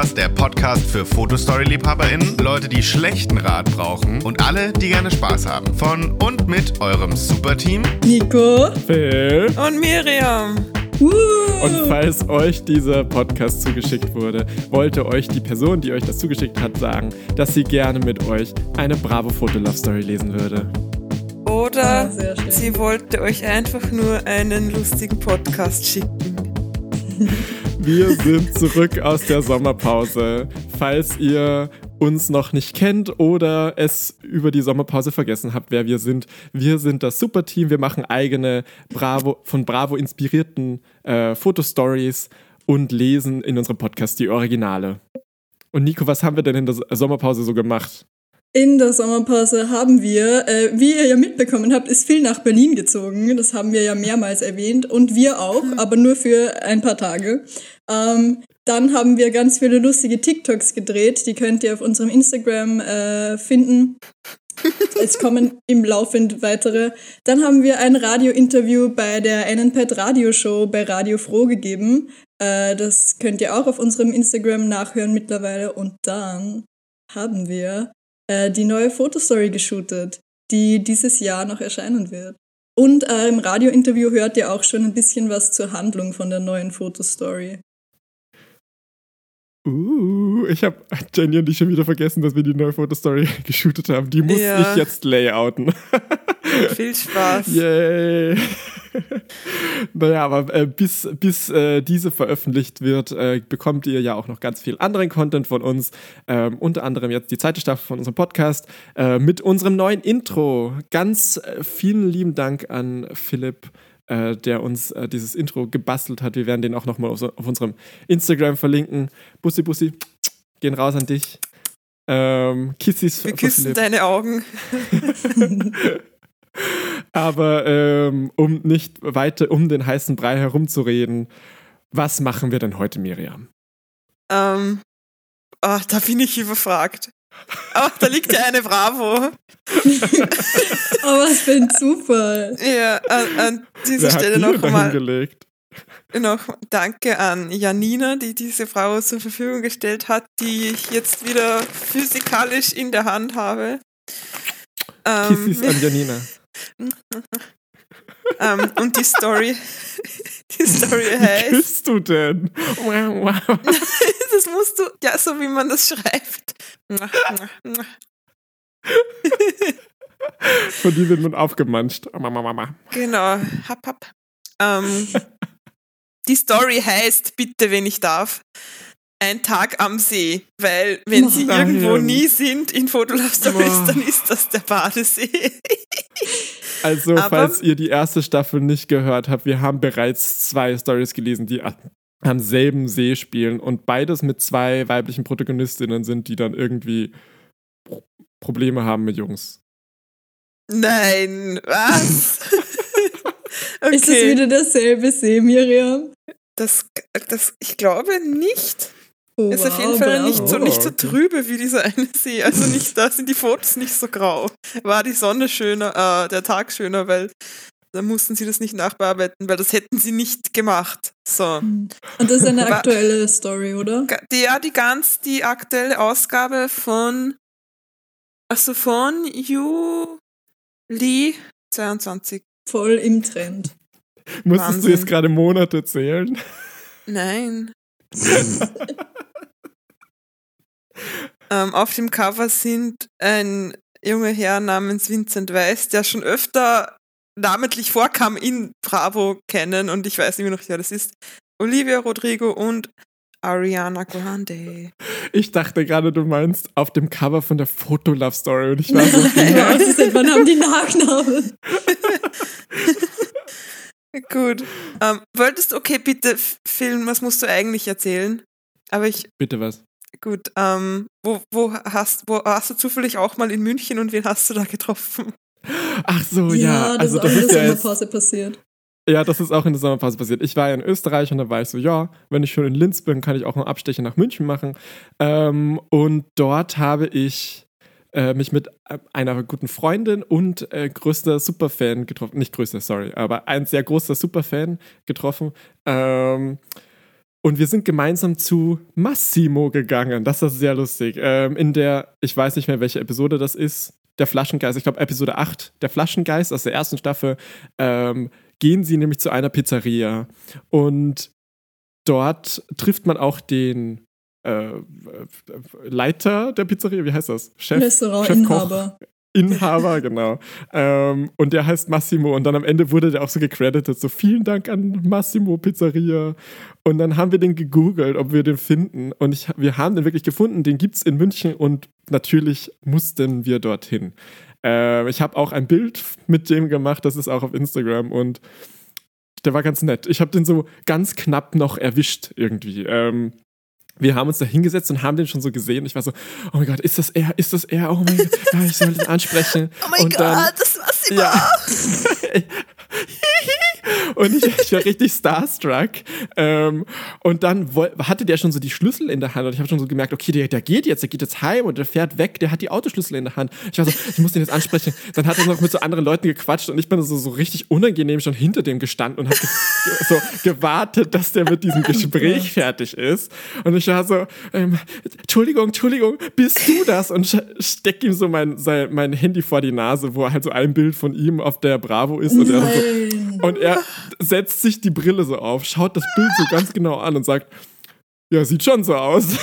Podcast, der Podcast für Fotostory-LiebhaberInnen, Leute, die schlechten Rat brauchen und alle, die gerne Spaß haben. Von und mit eurem Superteam Nico Phil und Miriam. Und falls euch dieser Podcast zugeschickt wurde, wollte euch die Person, die euch das zugeschickt hat, sagen, dass sie gerne mit euch eine Bravo Foto Love Story lesen würde. Oder ah, sie wollte euch einfach nur einen lustigen Podcast schicken. Wir sind zurück aus der Sommerpause. Falls ihr uns noch nicht kennt oder es über die Sommerpause vergessen habt, wer wir sind. Wir sind das Superteam. Wir machen eigene Bravo, von Bravo inspirierten äh, Fotostories und lesen in unserem Podcast die Originale. Und Nico, was haben wir denn in der Sommerpause so gemacht? In der Sommerpause haben wir, äh, wie ihr ja mitbekommen habt, ist viel nach Berlin gezogen. Das haben wir ja mehrmals erwähnt und wir auch, hm. aber nur für ein paar Tage. Ähm, dann haben wir ganz viele lustige TikToks gedreht. Die könnt ihr auf unserem Instagram äh, finden. Es kommen im Laufend weitere. Dann haben wir ein Radiointerview bei der NNPad Radioshow bei Radio Froh gegeben. Äh, das könnt ihr auch auf unserem Instagram nachhören mittlerweile. Und dann haben wir äh, die neue Fotostory geshootet, die dieses Jahr noch erscheinen wird. Und äh, im Radiointerview hört ihr auch schon ein bisschen was zur Handlung von der neuen Fotostory. Uh, ich habe Jenny und ich schon wieder vergessen, dass wir die neue Fotostory geshootet haben. Die muss ja. ich jetzt layouten. Viel Spaß. Yay. Naja, aber äh, bis, bis äh, diese veröffentlicht wird, äh, bekommt ihr ja auch noch ganz viel anderen Content von uns. Ähm, unter anderem jetzt die zweite Staffel von unserem Podcast äh, mit unserem neuen Intro. Ganz äh, vielen lieben Dank an Philipp äh, der uns dieses Intro gebastelt hat. Wir werden den auch nochmal auf, auf unserem Instagram verlinken. Bussi, Bussi, gehen raus an dich. Ähm, Kissis. Wir küssen deine Augen. Aber ähm, um nicht weiter um den heißen Brei herumzureden, was machen wir denn heute, Miriam? Ähm, oh, da bin ich überfragt. Oh, da liegt ja eine Bravo. oh, was für ein Zufall. Ja, an, an dieser Wer Stelle nochmal. Noch danke an Janina, die diese Frau zur Verfügung gestellt hat, die ich jetzt wieder physikalisch in der Hand habe. Ähm, an Janina. um, und die Story, die Story heißt. Wie bist du denn? das musst du, ja, so wie man das schreibt. Von die wird man aufgemanscht. Genau, hab, hab. Um, die Story heißt, bitte, wenn ich darf, ein Tag am See, weil wenn sie irgendwo nie sind in Fotolove Stories, dann ist das der Badesee. also, Aber, falls ihr die erste Staffel nicht gehört habt, wir haben bereits zwei Stories gelesen, die am selben See spielen und beides mit zwei weiblichen Protagonistinnen sind, die dann irgendwie Probleme haben mit Jungs. Nein, was? okay. Ist das wieder derselbe See, Miriam? Das, das, ich glaube nicht. Oh, ist auf jeden Fall nicht so, nicht so trübe wie dieser eine See. Also nicht, da sind die Fotos nicht so grau. War die Sonne schöner, äh, der Tag schöner, weil da mussten sie das nicht nachbearbeiten, weil das hätten sie nicht gemacht. So. Hm. Und das ist eine aktuelle Story, oder? Die, ja, die ganz, die aktuelle Ausgabe von, also von Juli 22. Voll im Trend. Musstest Wahnsinn. du jetzt gerade Monate zählen? Nein. ähm, auf dem Cover sind ein junger Herr namens Vincent Weiss, der schon öfter namentlich vorkam in Bravo kennen und ich weiß nicht mehr noch, wer das ist. Olivia Rodrigo und Ariana Grande. Ich dachte gerade, du meinst auf dem Cover von der Foto-Love Story und ich war so. ja, was ist wann haben die Nachnamen? Gut. Ähm, wolltest du, okay, bitte, Film, was musst du eigentlich erzählen? Aber ich. Bitte was? Gut, ähm, wo, wo hast, wo hast du zufällig auch mal in München und wen hast du da getroffen? Ach so, ja. ja das also ist das ist in der Sommerpause passiert. Ja, das ist auch in der Sommerpause passiert. Ich war ja in Österreich und da war ich so, ja, wenn ich schon in Linz bin, kann ich auch einen Abstecher nach München machen. Ähm, und dort habe ich äh, mich mit äh, einer guten Freundin und äh, größter Superfan getroffen. Nicht größter, sorry, aber ein sehr großer Superfan getroffen. Ähm, und wir sind gemeinsam zu Massimo gegangen. Das ist sehr lustig. Ähm, in der, ich weiß nicht mehr, welche Episode das ist, der Flaschengeist, ich glaube Episode 8, der Flaschengeist aus der ersten Staffel, ähm, gehen sie nämlich zu einer Pizzeria. Und dort trifft man auch den äh, Leiter der Pizzeria, wie heißt das? Chef, Restaurantinhaber. Inhaber, genau. Ähm, und der heißt Massimo. Und dann am Ende wurde der auch so gecredited. So, vielen Dank an Massimo Pizzeria. Und dann haben wir den gegoogelt, ob wir den finden. Und ich, wir haben den wirklich gefunden. Den gibt es in München und natürlich mussten wir dorthin. Äh, ich habe auch ein Bild mit dem gemacht. Das ist auch auf Instagram. Und der war ganz nett. Ich habe den so ganz knapp noch erwischt irgendwie. Ähm, wir haben uns da hingesetzt und haben den schon so gesehen. Ich war so, oh mein Gott, ist das er? Ist das er? Oh mein Gott, ja, ich soll den ansprechen. Oh mein und Gott, dann, das war's. Ja. und ich, ich, war richtig starstruck. Ähm, und dann hatte der schon so die Schlüssel in der Hand und ich habe schon so gemerkt, okay, der, der geht jetzt, der geht jetzt heim und der fährt weg, der hat die Autoschlüssel in der Hand. Ich war so, ich muss den jetzt ansprechen. Dann hat er noch mit so anderen Leuten gequatscht und ich bin so, so richtig unangenehm schon hinter dem gestanden und habe ge so gewartet, dass der mit diesem Gespräch fertig ist. Und ich war so, ähm, Entschuldigung, Entschuldigung, bist du das? Und steck ihm so mein, sein, mein Handy vor die Nase, wo halt so ein Bild von ihm auf der Bravo ist. Und er, so, und er setzt sich die Brille so auf, schaut das Bild so ganz genau an und sagt, ja, sieht schon so aus.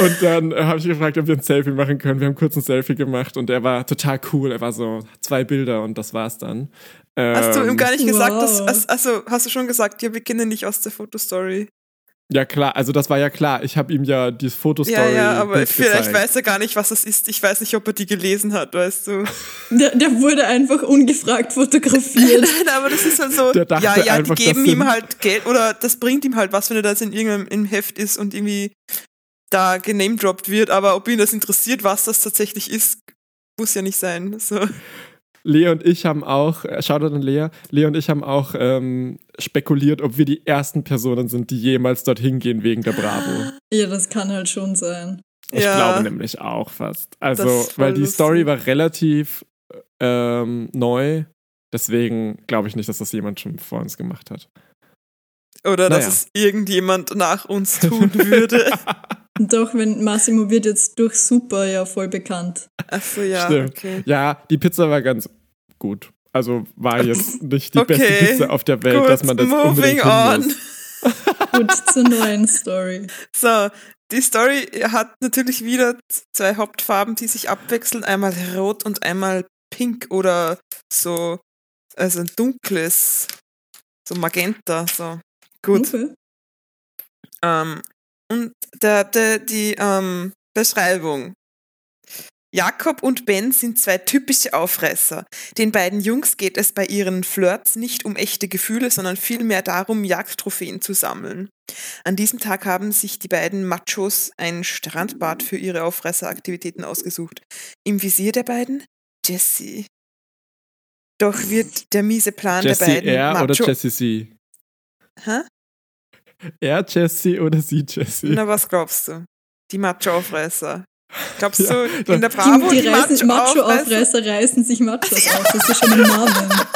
Und dann äh, habe ich gefragt, ob wir ein Selfie machen können. Wir haben kurz ein Selfie gemacht und er war total cool. Er war so zwei Bilder und das war's dann. Ähm, hast du ihm gar nicht gesagt, wow. dass, also hast du schon gesagt, ja, wir kennen nicht aus der Fotostory. Ja, klar, also das war ja klar. Ich habe ihm ja die Fotostory. Ja, ja, aber vielleicht gezeigt. weiß er gar nicht, was das ist. Ich weiß nicht, ob er die gelesen hat, weißt du. Der, der wurde einfach ungefragt fotografiert. Nein, aber das ist halt so. Der ja, ja, einfach, die geben ihm halt Geld oder das bringt ihm halt was, wenn er das in irgendeinem im Heft ist und irgendwie da genamedroppt wird. Aber ob ihn das interessiert, was das tatsächlich ist, muss ja nicht sein. So. Lea und ich haben auch, äh, Shoutout an Lea, Lea und ich haben auch ähm, spekuliert, ob wir die ersten Personen sind, die jemals dorthin gehen wegen der Bravo. Ja, das kann halt schon sein. Ich ja. glaube nämlich auch fast. Also, weil die lustig. Story war relativ ähm, neu. Deswegen glaube ich nicht, dass das jemand schon vor uns gemacht hat. Oder naja. dass es irgendjemand nach uns tun würde. Doch, wenn Massimo wird jetzt durch Super ja voll bekannt. Achso, ja. Stimmt. Okay. Ja, die Pizza war ganz gut. Also war jetzt nicht die okay. beste Pizza auf der Welt, gut, dass man das moving on. gut zur neuen Story. So, die Story hat natürlich wieder zwei Hauptfarben, die sich abwechseln. Einmal rot und einmal pink oder so, also ein dunkles, so magenta, so. Gut. Okay. Ähm, und der, der, die ähm, Beschreibung. Jakob und Ben sind zwei typische Aufreißer. Den beiden Jungs geht es bei ihren Flirts nicht um echte Gefühle, sondern vielmehr darum, Jagdtrophäen zu sammeln. An diesem Tag haben sich die beiden Machos ein Strandbad für ihre Aufreißeraktivitäten ausgesucht. Im Visier der beiden Jesse. Doch wird der miese Plan Jessie der beiden R Macho oder Jesse C? Hä? Er Jesse oder sie Jesse? Na, was glaubst du? Die Macho-Aufreißer. Glaubst ja, du, in der Bravo die, die, die reißen, Macho-Aufreißer Macho reißen sich Machos ja. auf. Das ist schon ein Namen.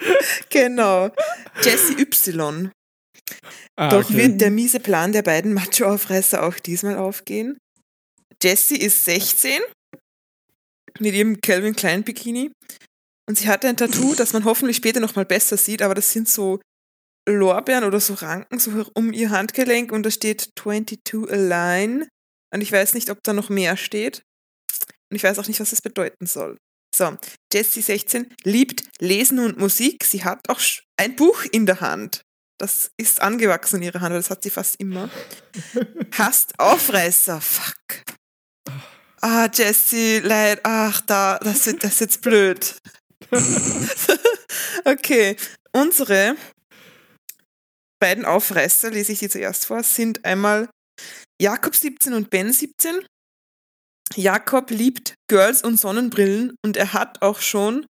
genau. Jesse Y. Ah, Doch okay. wird der miese Plan der beiden Macho-Aufreißer auch diesmal aufgehen. Jessie ist 16 mit ihrem Calvin Klein Bikini und sie hat ein Tattoo, das man hoffentlich später nochmal besser sieht, aber das sind so Lorbeeren oder so Ranken so um ihr Handgelenk und da steht 22 Align. Und ich weiß nicht, ob da noch mehr steht. Und ich weiß auch nicht, was das bedeuten soll. So, Jessie 16 liebt Lesen und Musik. Sie hat auch ein Buch in der Hand. Das ist angewachsen in ihrer Hand, das hat sie fast immer. Hasst Aufreißer, fuck. Ah, Jessie, leid, ach, da, das, das ist jetzt blöd. okay, unsere beiden Aufreißer, lese ich die zuerst vor, sind einmal Jakob 17 und Ben 17. Jakob liebt Girls und Sonnenbrillen und er hat auch schon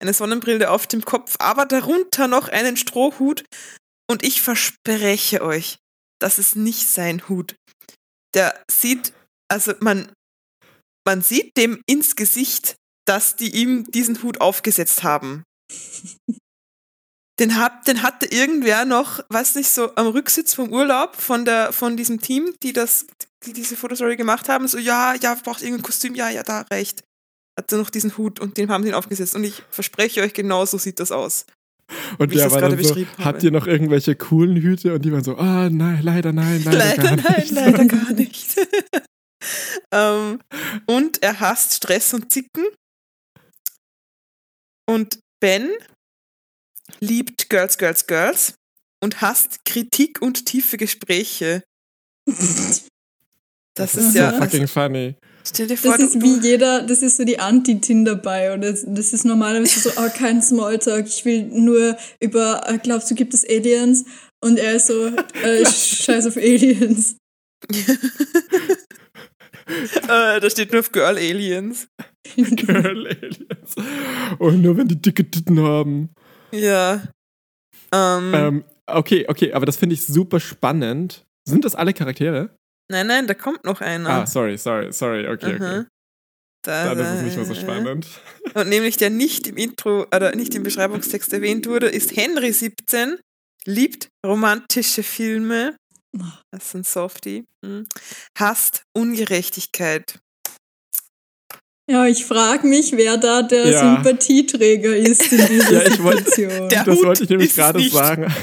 eine Sonnenbrille auf dem Kopf, aber darunter noch einen Strohhut. Und ich verspreche euch, das ist nicht sein Hut. Der sieht, also man, man sieht dem ins Gesicht, dass die ihm diesen Hut aufgesetzt haben. Den, hat, den hatte irgendwer noch, weiß nicht, so am Rücksitz vom Urlaub von, der, von diesem Team, die das, die diese Fotostory gemacht haben, so, ja, ja, braucht irgendein Kostüm, ja, ja, da, recht. Hatte noch diesen Hut und den haben sie ihn aufgesetzt. Und ich verspreche euch, genau so sieht das aus. Und der war dann so, habt ihr noch irgendwelche coolen Hüte? Und die waren so, ah, oh, nein, leider nein, leider, leider gar nein, nicht. Leider gar nicht. ähm, und er hasst Stress und Zicken. Und Ben liebt Girls, Girls, Girls und hasst Kritik und tiefe Gespräche. Das ist ja fucking also, funny. Stell dir vor, das ist wie jeder, das ist so die Anti-Tinder bei und das, das ist normalerweise so, oh, kein Smalltalk, ich will nur über, äh, glaubst du, gibt es Aliens? Und er ist so, äh, scheiß auf Aliens. äh, da steht nur auf Girl Aliens. Girl Aliens. Und nur wenn die dicke Titten haben. Ja. Um. Ähm, ähm, okay, okay, aber das finde ich super spannend. Sind das alle Charaktere? Nein, nein, da kommt noch einer. Ah, sorry, sorry, sorry, okay, okay. Da, Dann ist es nicht mehr so spannend. Und nämlich der nicht im Intro oder nicht im Beschreibungstext erwähnt wurde, ist Henry 17, liebt romantische Filme, das ist ein Softie, hm. hasst Ungerechtigkeit. Ja, ich frage mich, wer da der ja. Sympathieträger ist in dieser ja, ich wollt, Situation. das wollte ich nämlich gerade sagen.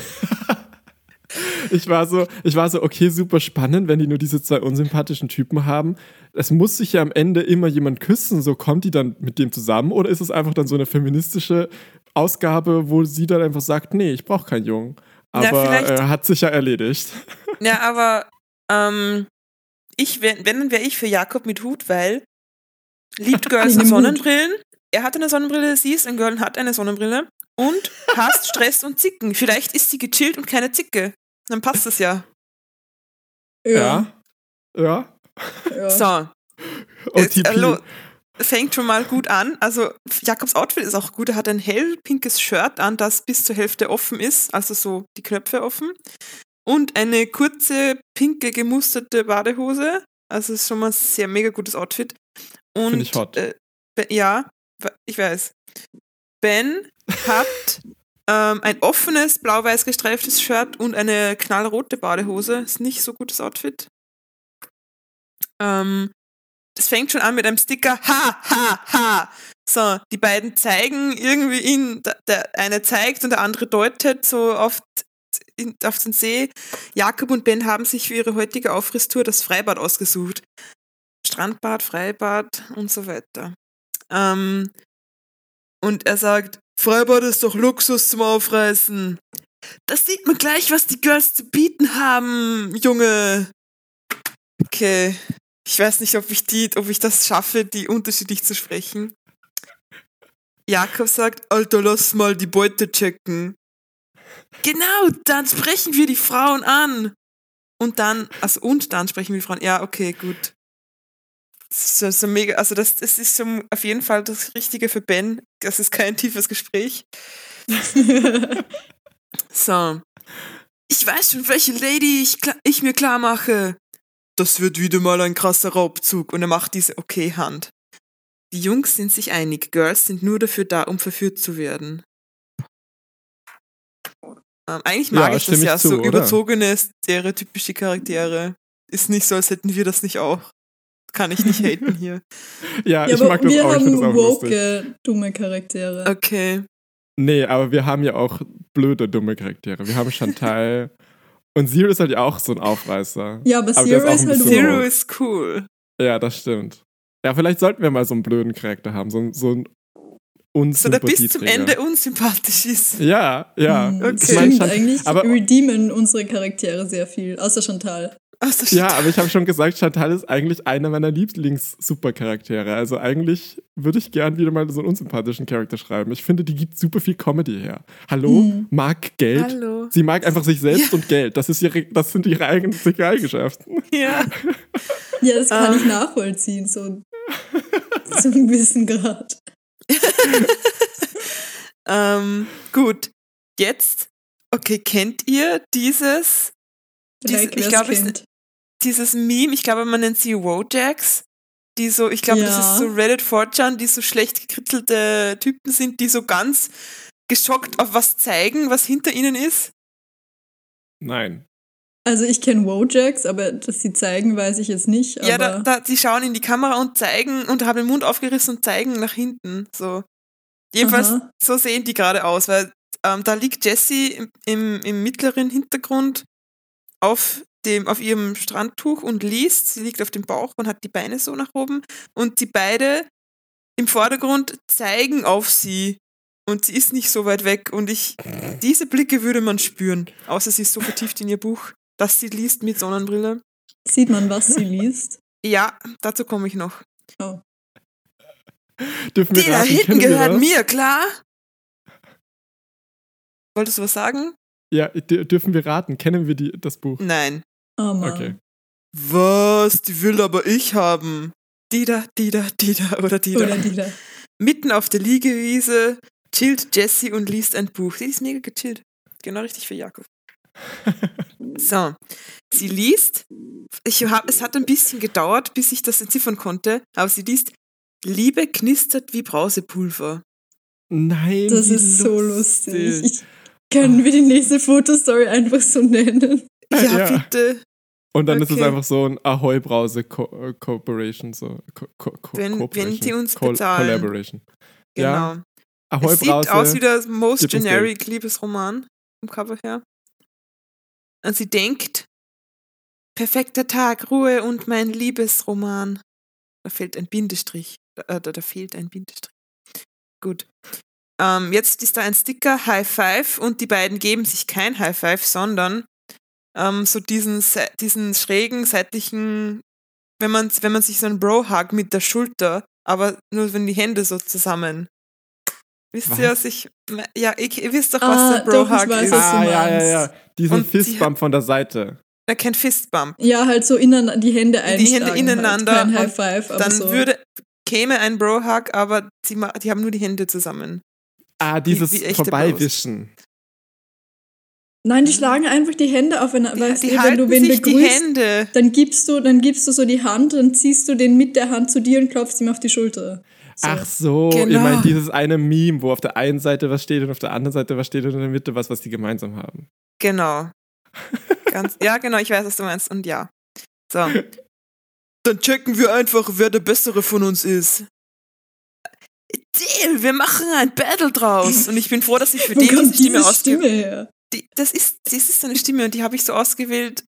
ich war so, ich war so, okay, super spannend, wenn die nur diese zwei unsympathischen Typen haben. Es muss sich ja am Ende immer jemand küssen, so kommt die dann mit dem zusammen oder ist es einfach dann so eine feministische Ausgabe, wo sie dann einfach sagt, nee, ich brauche keinen Jungen. Aber ja, äh, hat sich ja erledigt. Ja, aber ähm, ich, wenn, wenn dann wäre ich für Jakob mit Hut, weil liebt Girls Sonnenbrillen. Er hat eine Sonnenbrille, sie ist ein Girl und hat eine Sonnenbrille und hasst Stress und Zicken. Vielleicht ist sie gechillt und keine Zicke. Dann passt es ja. Ja. Ja. ja. So. Jetzt, hallo, fängt schon mal gut an. Also Jakobs Outfit ist auch gut. Er hat ein hellpinkes Shirt an, das bis zur Hälfte offen ist, also so die Knöpfe offen. Und eine kurze, pinke, gemusterte Badehose. Also ist schon mal ein sehr mega gutes Outfit. Finde ich hot. Äh, ja, ich weiß. Ben hat ähm, ein offenes, blau-weiß gestreiftes Shirt und eine knallrote Badehose. Ist nicht so gutes Outfit. Ähm, das fängt schon an mit einem Sticker. Ha, ha, ha. So, die beiden zeigen irgendwie ihn, der eine zeigt und der andere deutet so auf, auf den See. Jakob und Ben haben sich für ihre heutige Aufrisstour das Freibad ausgesucht. Strandbad, Freibad und so weiter. Ähm, und er sagt, Freibad ist doch Luxus zum Aufreißen. Das sieht man gleich, was die Girls zu bieten haben, Junge. Okay. Ich weiß nicht, ob ich die, ob ich das schaffe, die unterschiedlich zu sprechen. Jakob sagt, Alter, lass mal die Beute checken. Genau, dann sprechen wir die Frauen an. Und dann, also und dann sprechen wir die Frauen. Ja, okay, gut so, so mega, also das, das ist so auf jeden Fall das Richtige für Ben. Das ist kein tiefes Gespräch. so. Ich weiß schon, welche Lady ich, ich mir klar mache. Das wird wieder mal ein krasser Raubzug. Und er macht diese Okay-Hand. Die Jungs sind sich einig, Girls sind nur dafür da, um verführt zu werden. Ähm, eigentlich mag ja, ich das ja, zu, so oder? überzogene, stereotypische Charaktere. Ist nicht so, als hätten wir das nicht auch kann ich nicht haten hier. ja, ja, ich mag das wir auch. Wir haben woke, dumme Charaktere. Okay. Nee, aber wir haben ja auch blöde, dumme Charaktere. Wir haben Chantal und Zero ist halt ja auch so ein Aufreißer. Ja, aber, aber Zero ist, ist halt Zero ist cool. Ja, das stimmt. Ja, vielleicht sollten wir mal so einen blöden Charakter haben, so, so ein so der bis zum Ende unsympathisch ist. Ja, ja. Hm, okay. Ich mein, eigentlich aber, redeemen unsere Charaktere sehr viel, außer Chantal. So, ja, aber ich habe schon gesagt, Chantal ist eigentlich einer meiner Lieblings-Supercharaktere. Also eigentlich würde ich gern wieder mal so einen unsympathischen Charakter schreiben. Ich finde, die gibt super viel Comedy her. Hallo, hm. mag Geld. Hallo. Sie mag einfach sich selbst ja. und Geld. Das, ist ihre, das sind ihre eigenen Eigenschaften. Ja. ja, das kann um. ich nachvollziehen, so zu einem gewissen Grad. ähm, gut, jetzt, okay, kennt ihr dieses diese, ich glaube, dieses Meme, ich glaube, man nennt sie Wojacks, die so, ich glaube, ja. das ist so Reddit 4chan, die so schlecht gekritzelte Typen sind, die so ganz geschockt auf was zeigen, was hinter ihnen ist? Nein. Also ich kenne Wojaks, aber dass sie zeigen, weiß ich jetzt nicht. ja, da, da, die schauen in die Kamera und zeigen und haben den Mund aufgerissen und zeigen nach hinten. So. Jedenfalls, Aha. so sehen die gerade aus, weil ähm, da liegt Jessie im, im, im, mittleren Hintergrund auf, dem, auf ihrem Strandtuch und liest. Sie liegt auf dem Bauch und hat die Beine so nach oben. Und die beide im Vordergrund zeigen auf sie. Und sie ist nicht so weit weg. Und ich, diese Blicke würde man spüren. Außer sie ist so vertieft in ihr Buch, dass sie liest mit Sonnenbrille. Sieht man, was sie liest? Ja, dazu komme ich noch. Oh. Dürfen wir Die da hinten gehört mir, klar? Wolltest du was sagen? Ja, dürfen wir raten? Kennen wir die, das Buch? Nein. Oh Mann. Okay. Was? Die will aber ich haben. Dida, Dida, Dida oder Dida. Oder Dida. Mitten auf der Liegewiese chillt Jessie und liest ein Buch. Sie ist mega gechillt. Genau richtig für Jakob. so, sie liest. Ich hab, es hat ein bisschen gedauert, bis ich das entziffern konnte, aber sie liest Liebe knistert wie Brausepulver. Nein. Das ist so lustig. Ich, können wir die nächste Fotostory einfach so nennen? Ja, ja. bitte. Und dann okay. ist es einfach so ein Ahoi Brause Co äh, Corporation, so Co Co wenn, wenn die uns Co bezahlen. Collaboration. Genau. Ja. Ahoi es Brause. Sieht aus wie das Most Generic Liebesroman vom Cover her. Und sie denkt, perfekter Tag, Ruhe und mein Liebesroman. Da fehlt ein Bindestrich. Da, da, da fehlt ein Bindestrich. Gut. Ähm, jetzt ist da ein Sticker High Five und die beiden geben sich kein High Five, sondern ähm, so diesen, diesen schrägen seitlichen, wenn man, wenn man sich so einen Bro-Hug mit der Schulter, aber nur wenn die Hände so zusammen. Wisst was? ihr, was ich. Ja, ich, ihr wisst doch, was ah, der Bro-Hug ist. Ah, ja, ja, ja. Diesen Fistbump von der Seite. Ja, kein Fistbump. Ja, halt so innen, die Hände einschlagen. Die Hände halt. ineinander. Halt. Kein High Five. dann so. würde, käme ein Bro-Hug, aber die, die haben nur die Hände zusammen. Ah, dieses wie, wie Vorbeiwischen. Bros. Nein, die schlagen einfach die Hände auf, wenn, die, weißt die du, wenn du wen begrüßt, dann gibst du, dann gibst du so die Hand, dann ziehst du den mit der Hand zu dir und klopfst ihm auf die Schulter. So. Ach so, genau. ich meine dieses eine Meme, wo auf der einen Seite was steht und auf der anderen Seite was steht und in der Mitte was, was die gemeinsam haben. Genau. Ganz, ja, genau, ich weiß, was du meinst und ja. So. Dann checken wir einfach, wer der Bessere von uns ist. Deal, wir machen ein Battle draus. Und ich bin froh, dass ich für den diese Stimme ausgewählt die, das ist, das ist so eine Stimme und die habe ich so ausgewählt,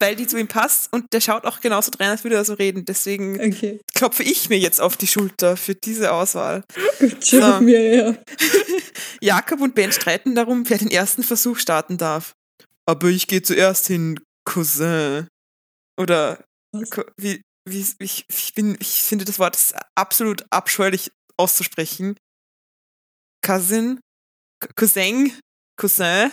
weil die zu ihm passt und der schaut auch genauso drein, als würde er so reden. Deswegen okay. klopfe ich mir jetzt auf die Schulter für diese Auswahl. so. mir, ja. Jakob und Ben streiten darum, wer den ersten Versuch starten darf. Aber ich gehe zuerst hin, Cousin. Oder wie, wie ich, ich, bin, ich finde das Wort absolut abscheulich auszusprechen. Cousin, Cousin, Cousin.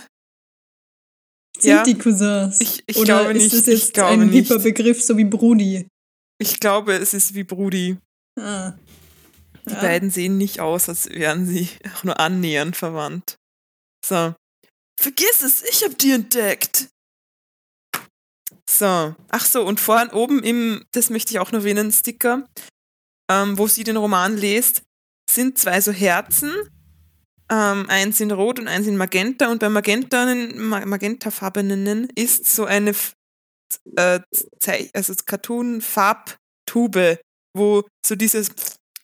Sind ja, die Cousins? Ich, ich Oder glaube nicht. ist das jetzt ein hipper Begriff, so wie Brudi? Ich glaube, es ist wie Brudi. Ah. Die ja. beiden sehen nicht aus, als wären sie auch nur annähernd verwandt. So. Vergiss es, ich hab die entdeckt. So. Ach so, und vorhin oben im, das möchte ich auch noch erwähnen, Sticker, ähm, wo sie den Roman liest, sind zwei so Herzen ähm, eins in Rot und eins in Magenta. Und bei Magenta, magentafarbenen ist so eine äh, also Cartoon-Farbtube, wo so diese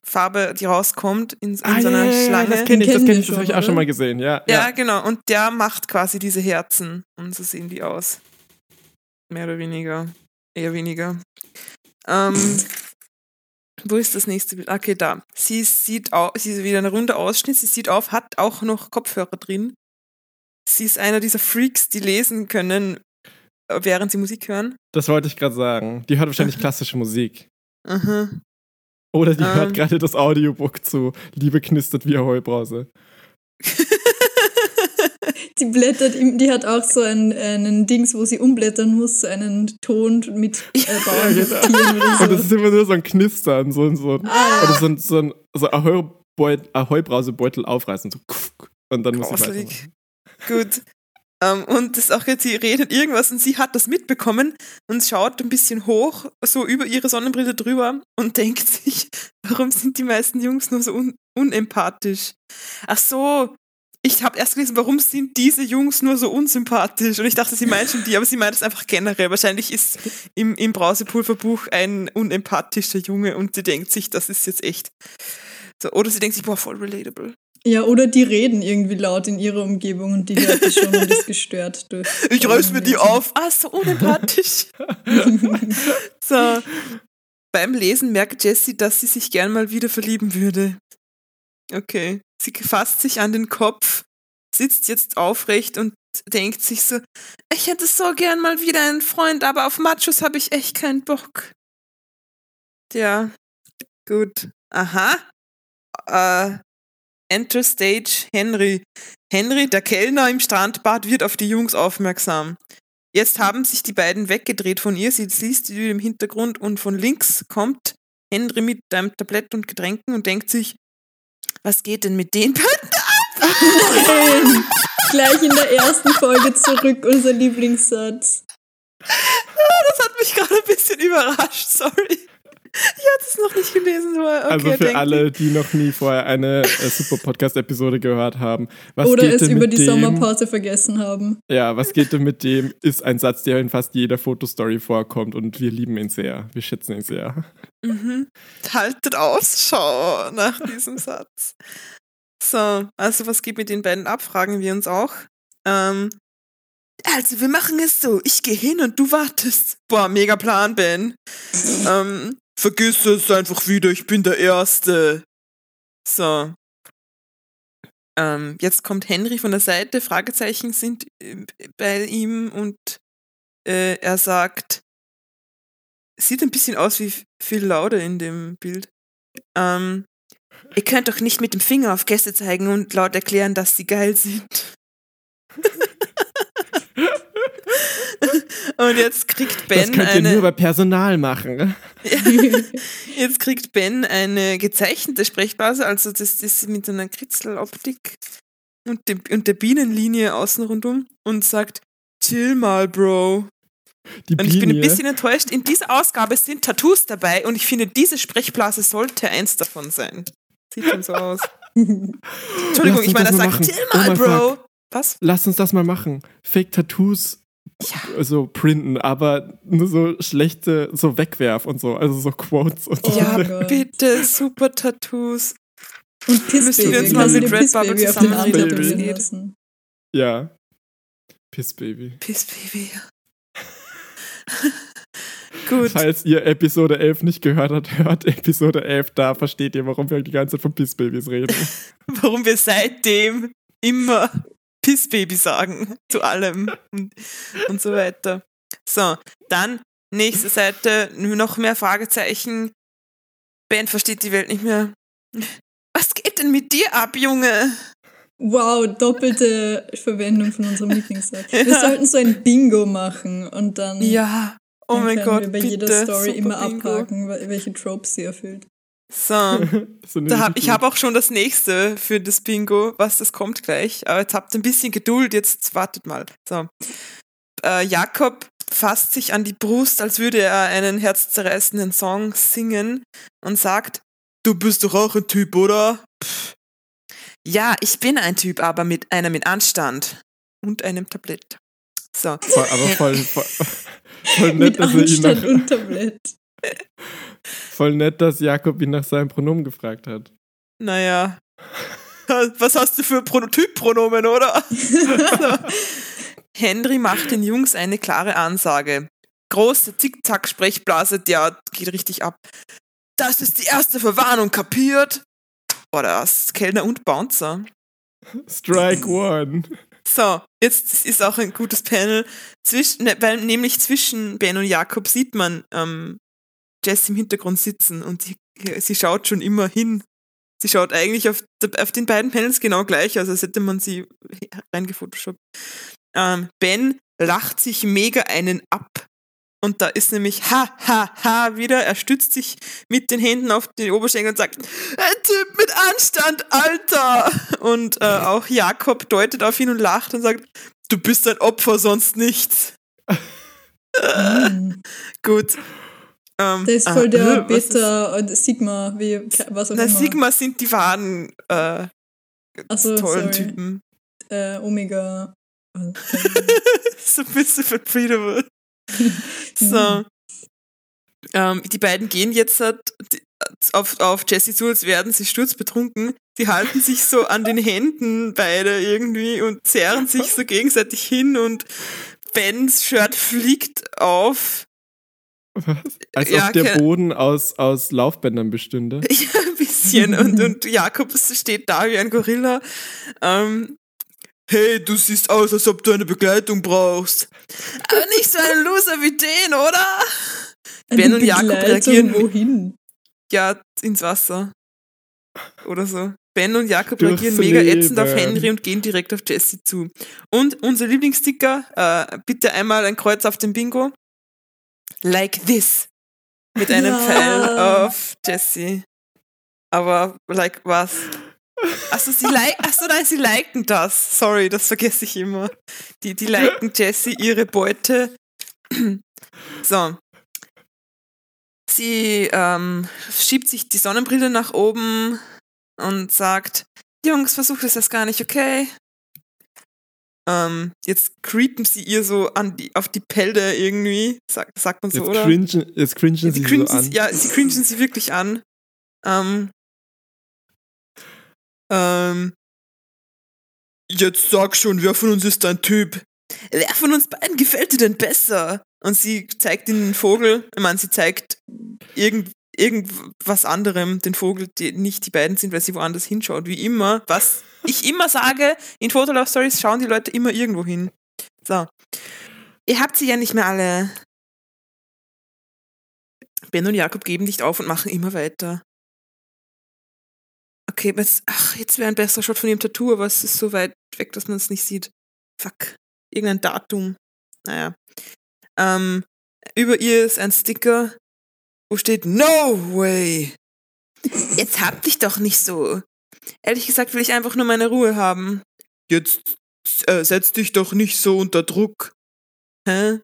Farbe, die rauskommt in, in ah, so einer ja, Schlange. Das kenne ich, das, kenn ich, das habe ich auch schon mal gesehen, ja, ja. Ja, genau. Und der macht quasi diese Herzen. Und so sehen die aus. Mehr oder weniger. Eher weniger. Ähm, Wo ist das nächste Bild? Okay, da. Sie sieht auf, sie ist wieder ein runder Ausschnitt, sie sieht auf, hat auch noch Kopfhörer drin. Sie ist einer dieser Freaks, die lesen können, äh, während sie Musik hören. Das wollte ich gerade sagen. Die hört wahrscheinlich klassische Musik. Aha. Oder die um. hört ähm. gerade das Audiobook zu Liebe knistert wie Heubrause. Die blättert, die hat auch so einen, einen Dings, wo sie umblättern muss, so einen Ton mit äh, ja, genau. oder so. Und das ist immer nur so ein Knistern, so, so, ah. oder so ein, so ein so Ahoi-Brausebeutel aufreißen, so und dann Grauselig. muss sie weitermachen. Gut. Um, ähm, und das ist auch jetzt, sie redet irgendwas und sie hat das mitbekommen und schaut ein bisschen hoch, so über ihre Sonnenbrille drüber und denkt sich, warum sind die meisten Jungs nur so un unempathisch? Ach so, ich habe erst gelesen, warum sind diese Jungs nur so unsympathisch? Und ich dachte, sie meint schon die, aber sie meint es einfach generell. Wahrscheinlich ist im, im Brausepulverbuch ein unempathischer Junge und sie denkt sich, das ist jetzt echt. So, oder sie denkt sich, boah, voll relatable. Ja, oder die reden irgendwie laut in ihrer Umgebung und die hört das schon und ist gestört durch. Ich reiß mir die auf. Ah, so unempathisch. so. Beim Lesen merkt Jessie, dass sie sich gern mal wieder verlieben würde. Okay. Sie fasst sich an den Kopf, sitzt jetzt aufrecht und denkt sich so, ich hätte so gern mal wieder einen Freund, aber auf Machos habe ich echt keinen Bock. Ja, gut. Aha. Äh, Enter Stage Henry. Henry, der Kellner im Strandbad, wird auf die Jungs aufmerksam. Jetzt haben sich die beiden weggedreht von ihr. Sie liest die im Hintergrund und von links kommt Henry mit einem Tablett und Getränken und denkt sich, was geht denn mit den beiden ab? Nein, gleich in der ersten Folge zurück, unser Lieblingssatz. Das hat mich gerade ein bisschen überrascht, sorry. Ich hatte es noch nicht gelesen. Okay, also für alle, die noch nie vorher eine äh, super Podcast-Episode gehört haben. Was Oder es über die dem, Sommerpause vergessen haben. Ja, was geht denn mit dem, ist ein Satz, der in fast jeder Fotostory vorkommt und wir lieben ihn sehr. Wir schätzen ihn sehr. Mhm. Haltet Ausschau nach diesem Satz. So, also was geht mit den beiden ab, fragen wir uns auch. Ähm, also wir machen es so, ich gehe hin und du wartest. Boah, mega Plan, Ben. ähm, Vergiss es einfach wieder, ich bin der Erste. So. Ähm, jetzt kommt Henry von der Seite, Fragezeichen sind äh, bei ihm und äh, er sagt, sieht ein bisschen aus wie Phil Laude in dem Bild. Ähm, ihr könnt doch nicht mit dem Finger auf Gäste zeigen und laut erklären, dass sie geil sind. Und jetzt kriegt Ben das könnt eine. Ihr nur bei Personal machen. jetzt kriegt Ben eine gezeichnete Sprechblase, also das ist mit einer Kritzeloptik und, dem, und der Bienenlinie außen rundum und sagt: Chill mal, Bro. Die und ich bin ein bisschen enttäuscht. In dieser Ausgabe sind Tattoos dabei und ich finde, diese Sprechblase sollte eins davon sein. Sieht schon so aus. Entschuldigung, ich meine, er sagt, chill mal, oh Bro. Fuck. Was? Lass uns das mal machen. Fake Tattoos ja. so printen, aber nur so schlechte, so wegwerf und so, also so Quotes und so. Ja, oh bitte, super Tattoos. Und Pissbaby. Wir jetzt mal mit Redbubble zusammen Ja. Pissbaby. Pissbaby. Gut. Falls ihr Episode 11 nicht gehört habt, hört Episode 11, da versteht ihr, warum wir die ganze Zeit von Pissbabys reden. warum wir seitdem immer Pissbaby sagen zu allem und, und so weiter. So, dann nächste Seite, noch mehr Fragezeichen. Ben versteht die Welt nicht mehr. Was geht denn mit dir ab, Junge? Wow, doppelte Verwendung von unserem Lieblingssatz. Wir sollten so ein Bingo machen und dann, ja. oh dann mein Gott, wir bei bitte, jeder Story immer Bingo. abhaken, welche Tropes sie erfüllt. So, da hab, ich habe auch schon das nächste für das Bingo, was das kommt gleich. Aber jetzt habt ein bisschen Geduld, jetzt wartet mal. So. Äh, Jakob fasst sich an die Brust, als würde er einen herzzerreißenden Song singen und sagt, du bist doch auch ein Typ, oder? Pff. Ja, ich bin ein Typ, aber mit einer mit Anstand und einem Tablett. So. Voll, aber voll, voll, voll nett, dass er ihn nach, und Tablett. Voll nett, dass Jakob ihn nach seinem Pronomen gefragt hat. Naja. Was hast du für Prototyppronomen, oder? Henry macht den Jungs eine klare Ansage. Große Zickzack-Sprechblase, der geht richtig ab. Das ist die erste Verwarnung, kapiert? Oder was? Kellner und Bouncer. Strike one. So, jetzt ist auch ein gutes Panel. Zwischen, ne, weil nämlich zwischen Ben und Jakob sieht man ähm, Jess im Hintergrund sitzen und sie, sie schaut schon immer hin. Sie schaut eigentlich auf, auf den beiden Panels genau gleich, also als hätte man sie reingefotoshoppt. Ähm, ben lacht sich mega einen ab. Und da ist nämlich ha, ha, ha wieder. Er stützt sich mit den Händen auf den Oberschenkel und sagt, ein Typ mit Anstand, Alter! Und äh, auch Jakob deutet auf ihn und lacht und sagt, du bist ein Opfer, sonst nichts. Mhm. Gut, ähm, der ist voll der Beta und Sigma, wie was auch na, immer. Sigma sind die wahren äh, so, tollen sorry. Typen. äh, Omega. so ein bisschen verpredable. so. Ähm, die beiden gehen jetzt halt auf, auf Jesse zu, als werden sie sturzbetrunken. Die halten sich so an den Händen beide irgendwie und zerren sich so gegenseitig hin und Bens Shirt fliegt auf. Was? Als ja, ob der Boden aus, aus Laufbändern bestünde. Ja, ein bisschen. und, und Jakob steht da wie ein Gorilla. Ähm, hey, du siehst aus, als ob du eine Begleitung brauchst. Aber nicht so ein Loser wie den, oder? Eine ben und Jakob reagieren. Wohin? Ja, ins Wasser. Oder so. Ben und Jakob Durchs reagieren mega ätzend auf Henry und gehen direkt auf Jesse zu. Und unser Lieblingssticker, äh, bitte einmal ein Kreuz auf dem Bingo. Like this. Mit einem ja. Pfeil auf Jesse. Aber like was? Achso, sie like, achso, nein, sie liken das. Sorry, das vergesse ich immer. Die, die liken Jessie ihre Beute. So. Sie ähm, schiebt sich die Sonnenbrille nach oben und sagt, Jungs, versucht es das gar nicht, okay? Ähm, jetzt creepen sie ihr so an die, auf die Pelle irgendwie, sagt, sagt man so, jetzt oder? Cringen, jetzt cringen sie, sie cringen so an. Ja, sie cringen sie wirklich an. Ähm, ähm, jetzt sag schon, wer von uns ist dein Typ? Wer von uns beiden gefällt dir denn besser? Und sie zeigt den Vogel, ich meine, sie zeigt irgend, irgendwas anderem, den Vogel, die nicht die beiden sind, weil sie woanders hinschaut, wie immer. Was ich immer sage, in Fotolove Stories schauen die Leute immer irgendwo hin. So. Ihr habt sie ja nicht mehr alle. Ben und Jakob geben nicht auf und machen immer weiter. Okay, jetzt, ach, jetzt wäre ein besserer Shot von ihrem Tattoo, aber es ist so weit weg, dass man es nicht sieht. Fuck. Irgendein Datum. Naja. Ähm, über ihr ist ein Sticker, wo steht No way. Jetzt hab dich doch nicht so. Ehrlich gesagt will ich einfach nur meine Ruhe haben. Jetzt äh, setz dich doch nicht so unter Druck. Hä?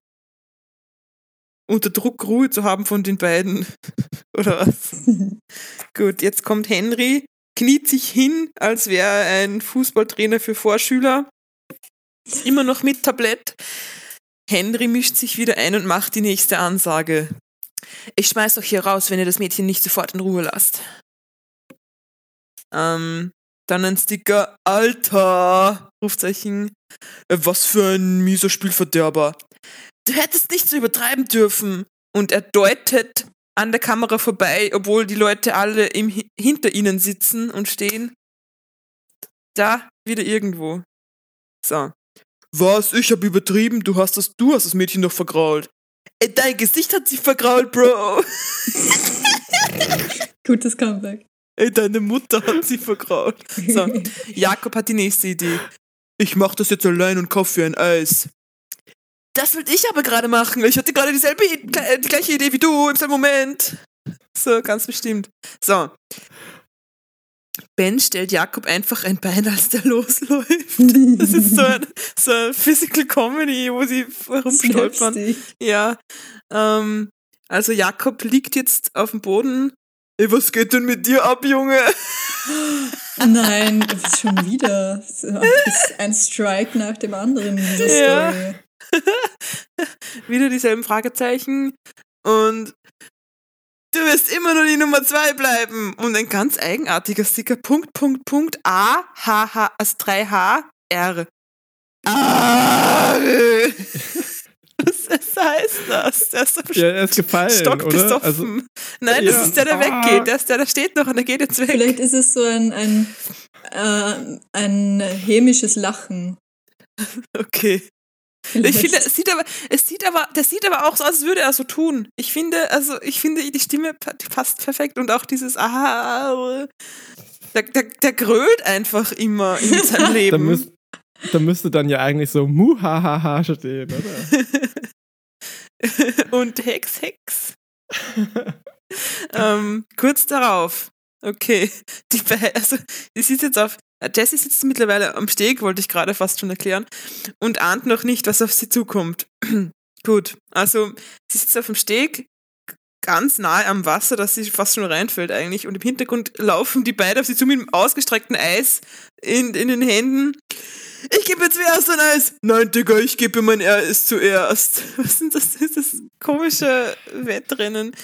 Unter Druck Ruhe zu haben von den beiden. Oder was? Gut, jetzt kommt Henry, kniet sich hin, als wäre er ein Fußballtrainer für Vorschüler. Immer noch mit Tablett. Henry mischt sich wieder ein und macht die nächste Ansage. Ich schmeiß euch hier raus, wenn ihr das Mädchen nicht sofort in Ruhe lasst. Ähm, dann ein Sticker, Alter, Rufzeichen. Äh, was für ein mieser Spielverderber. Du hättest nicht so übertreiben dürfen. Und er deutet an der Kamera vorbei, obwohl die Leute alle im, hinter ihnen sitzen und stehen. Da, wieder irgendwo. So. Was? Ich hab übertrieben? Du hast das, du hast das Mädchen doch vergrault. Ey, dein Gesicht hat sich vergrault, Bro. Gutes Comeback. Ey, deine Mutter hat sie vergrault. So, Jakob hat die nächste Idee. Ich mach das jetzt allein und kauf für ein Eis. Das will ich aber gerade machen. Ich hatte gerade dieselbe, die gleiche Idee wie du im selben Moment. So, ganz bestimmt. So, Ben stellt Jakob einfach ein Bein, als der losläuft. Das ist so ein, so ein Physical Comedy, wo sie herumstolpern. Ja. Ähm, also Jakob liegt jetzt auf dem Boden. Ey, was geht denn mit dir ab, Junge? Nein, das ist schon wieder ein Strike nach dem anderen ja. Story. wieder dieselben Fragezeichen. Und Du wirst immer nur die Nummer zwei bleiben. Und ein ganz eigenartiger Sticker. Punkt, Punkt, Punkt. A, H, H, also 3H, R. Ah. Was heißt das? Der ist, ja, er ist gefallen, stockbesoffen. Also, Nein, das ja. ist der, der ah. weggeht. Der, ist der, der steht noch und der geht jetzt weg. Vielleicht ist es so ein, ein, äh, ein hämisches Lachen. Okay. Ich finde, es sieht aber, es sieht aber, das sieht aber auch so aus, als würde er so tun. Ich finde, also ich finde, die Stimme passt perfekt und auch dieses Aha, der, der, der grölt einfach immer in seinem Leben. da, müsst, da müsste dann ja eigentlich so Muhahaha stehen, oder? und Hex, Hex. ähm, kurz darauf, okay, die, also, die sieht jetzt auf Jessie sitzt mittlerweile am Steg, wollte ich gerade fast schon erklären, und ahnt noch nicht, was auf sie zukommt. Gut, also sie sitzt auf dem Steg, ganz nahe am Wasser, dass sie fast schon reinfällt eigentlich. Und im Hintergrund laufen die beiden auf sie zu mit dem ausgestreckten Eis in, in den Händen. Ich gebe zuerst ein Eis. Nein, Digga, ich gebe mein Eis zuerst. Was sind das? Das ist das komische Wettrennen.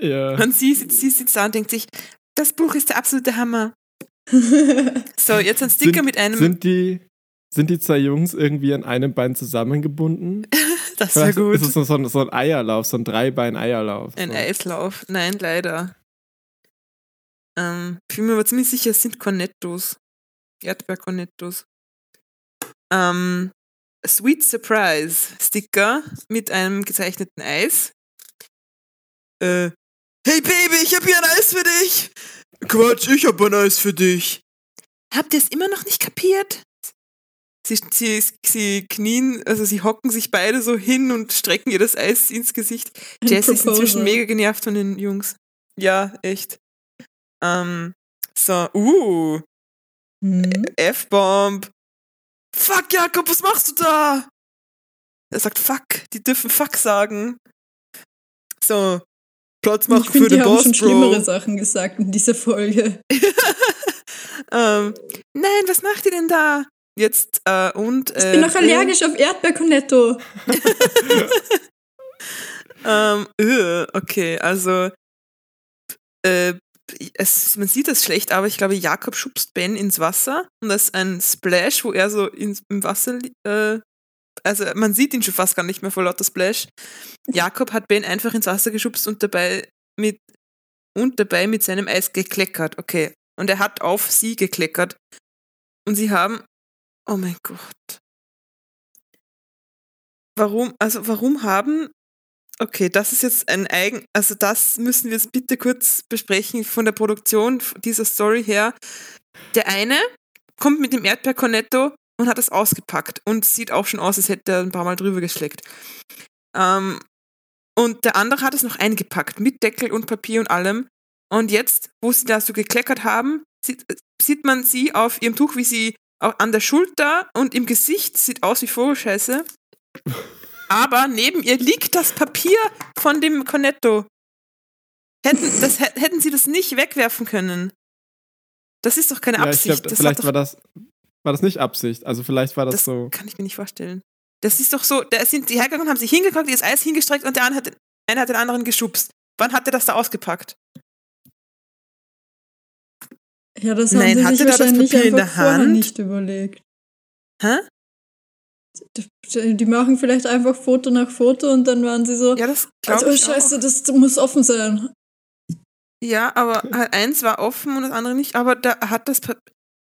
Ja. Und sie, sie sitzt da und denkt sich, das Buch ist der absolute Hammer. So, jetzt ein Sticker sind, mit einem. Sind die, sind die zwei Jungs irgendwie an einem Bein zusammengebunden? das wäre gut. Ist es so, so, so ein Eierlauf, so ein Dreibein-Eierlauf? Ein so. Eislauf. Nein, leider. Ähm, ich bin mir aber ziemlich sicher, es sind Cornettos. Erdbeer-Cornettos. Ähm, Sweet Surprise Sticker mit einem gezeichneten Eis. Äh, hey Baby, ich hab hier ein Eis für dich. Quatsch, ich hab ein Eis für dich. Habt ihr es immer noch nicht kapiert? Sie, sie, sie knien, also sie hocken sich beide so hin und strecken ihr das Eis ins Gesicht. Jessie ist inzwischen mega genervt von den Jungs. Ja, echt. Ähm, so, uh. Hm. F-Bomb. Fuck, Jakob, was machst du da? Er sagt Fuck, die dürfen Fuck sagen. So, Platz machen ich find, für den Boss, haben schon Bro. schlimmere Sachen gesagt in dieser Folge. ähm, nein, was macht ihr denn da? Jetzt, äh, und. Äh, ich bin noch allergisch äh, auf Erdbeercornetto. ähm, öh, okay, also. Äh, es, man sieht das schlecht, aber ich glaube, Jakob schubst Ben ins Wasser und das ist ein Splash, wo er so ins, im Wasser, äh, also man sieht ihn schon fast gar nicht mehr vor lauter Splash. Jakob hat Ben einfach ins Wasser geschubst und dabei mit, und dabei mit seinem Eis gekleckert, okay. Und er hat auf sie gekleckert. Und sie haben, oh mein Gott. Warum, also warum haben Okay, das ist jetzt ein eigen, also das müssen wir jetzt bitte kurz besprechen von der Produktion dieser Story her. Der eine kommt mit dem Erdbeercornetto und hat es ausgepackt und sieht auch schon aus, als hätte er ein paar Mal drüber geschleckt. Ähm, und der andere hat es noch eingepackt mit Deckel und Papier und allem. Und jetzt, wo sie da so gekleckert haben, sieht, sieht man sie auf ihrem Tuch, wie sie auch an der Schulter und im Gesicht sieht aus wie Vogelscheiße aber neben ihr liegt das Papier von dem Cornetto. Hätten, das, hätten sie das nicht wegwerfen können. Das ist doch keine Absicht. Ja, glaub, vielleicht war das, war das nicht Absicht. Also vielleicht war das, das so. Kann ich mir nicht vorstellen. Das ist doch so, da sind die hergegangen, haben sich hingeguckt, das Eis hingestreckt und der eine hat, einer hat den anderen geschubst. Wann hat er das da ausgepackt? Ja, das haben Nein, sie sich wahrscheinlich das Papier in der Hand nicht überlegt. Hä? Die machen vielleicht einfach Foto nach Foto und dann waren sie so, ja, das also, ich scheiße, auch. das muss offen sein. Ja, aber eins war offen und das andere nicht, aber da hat das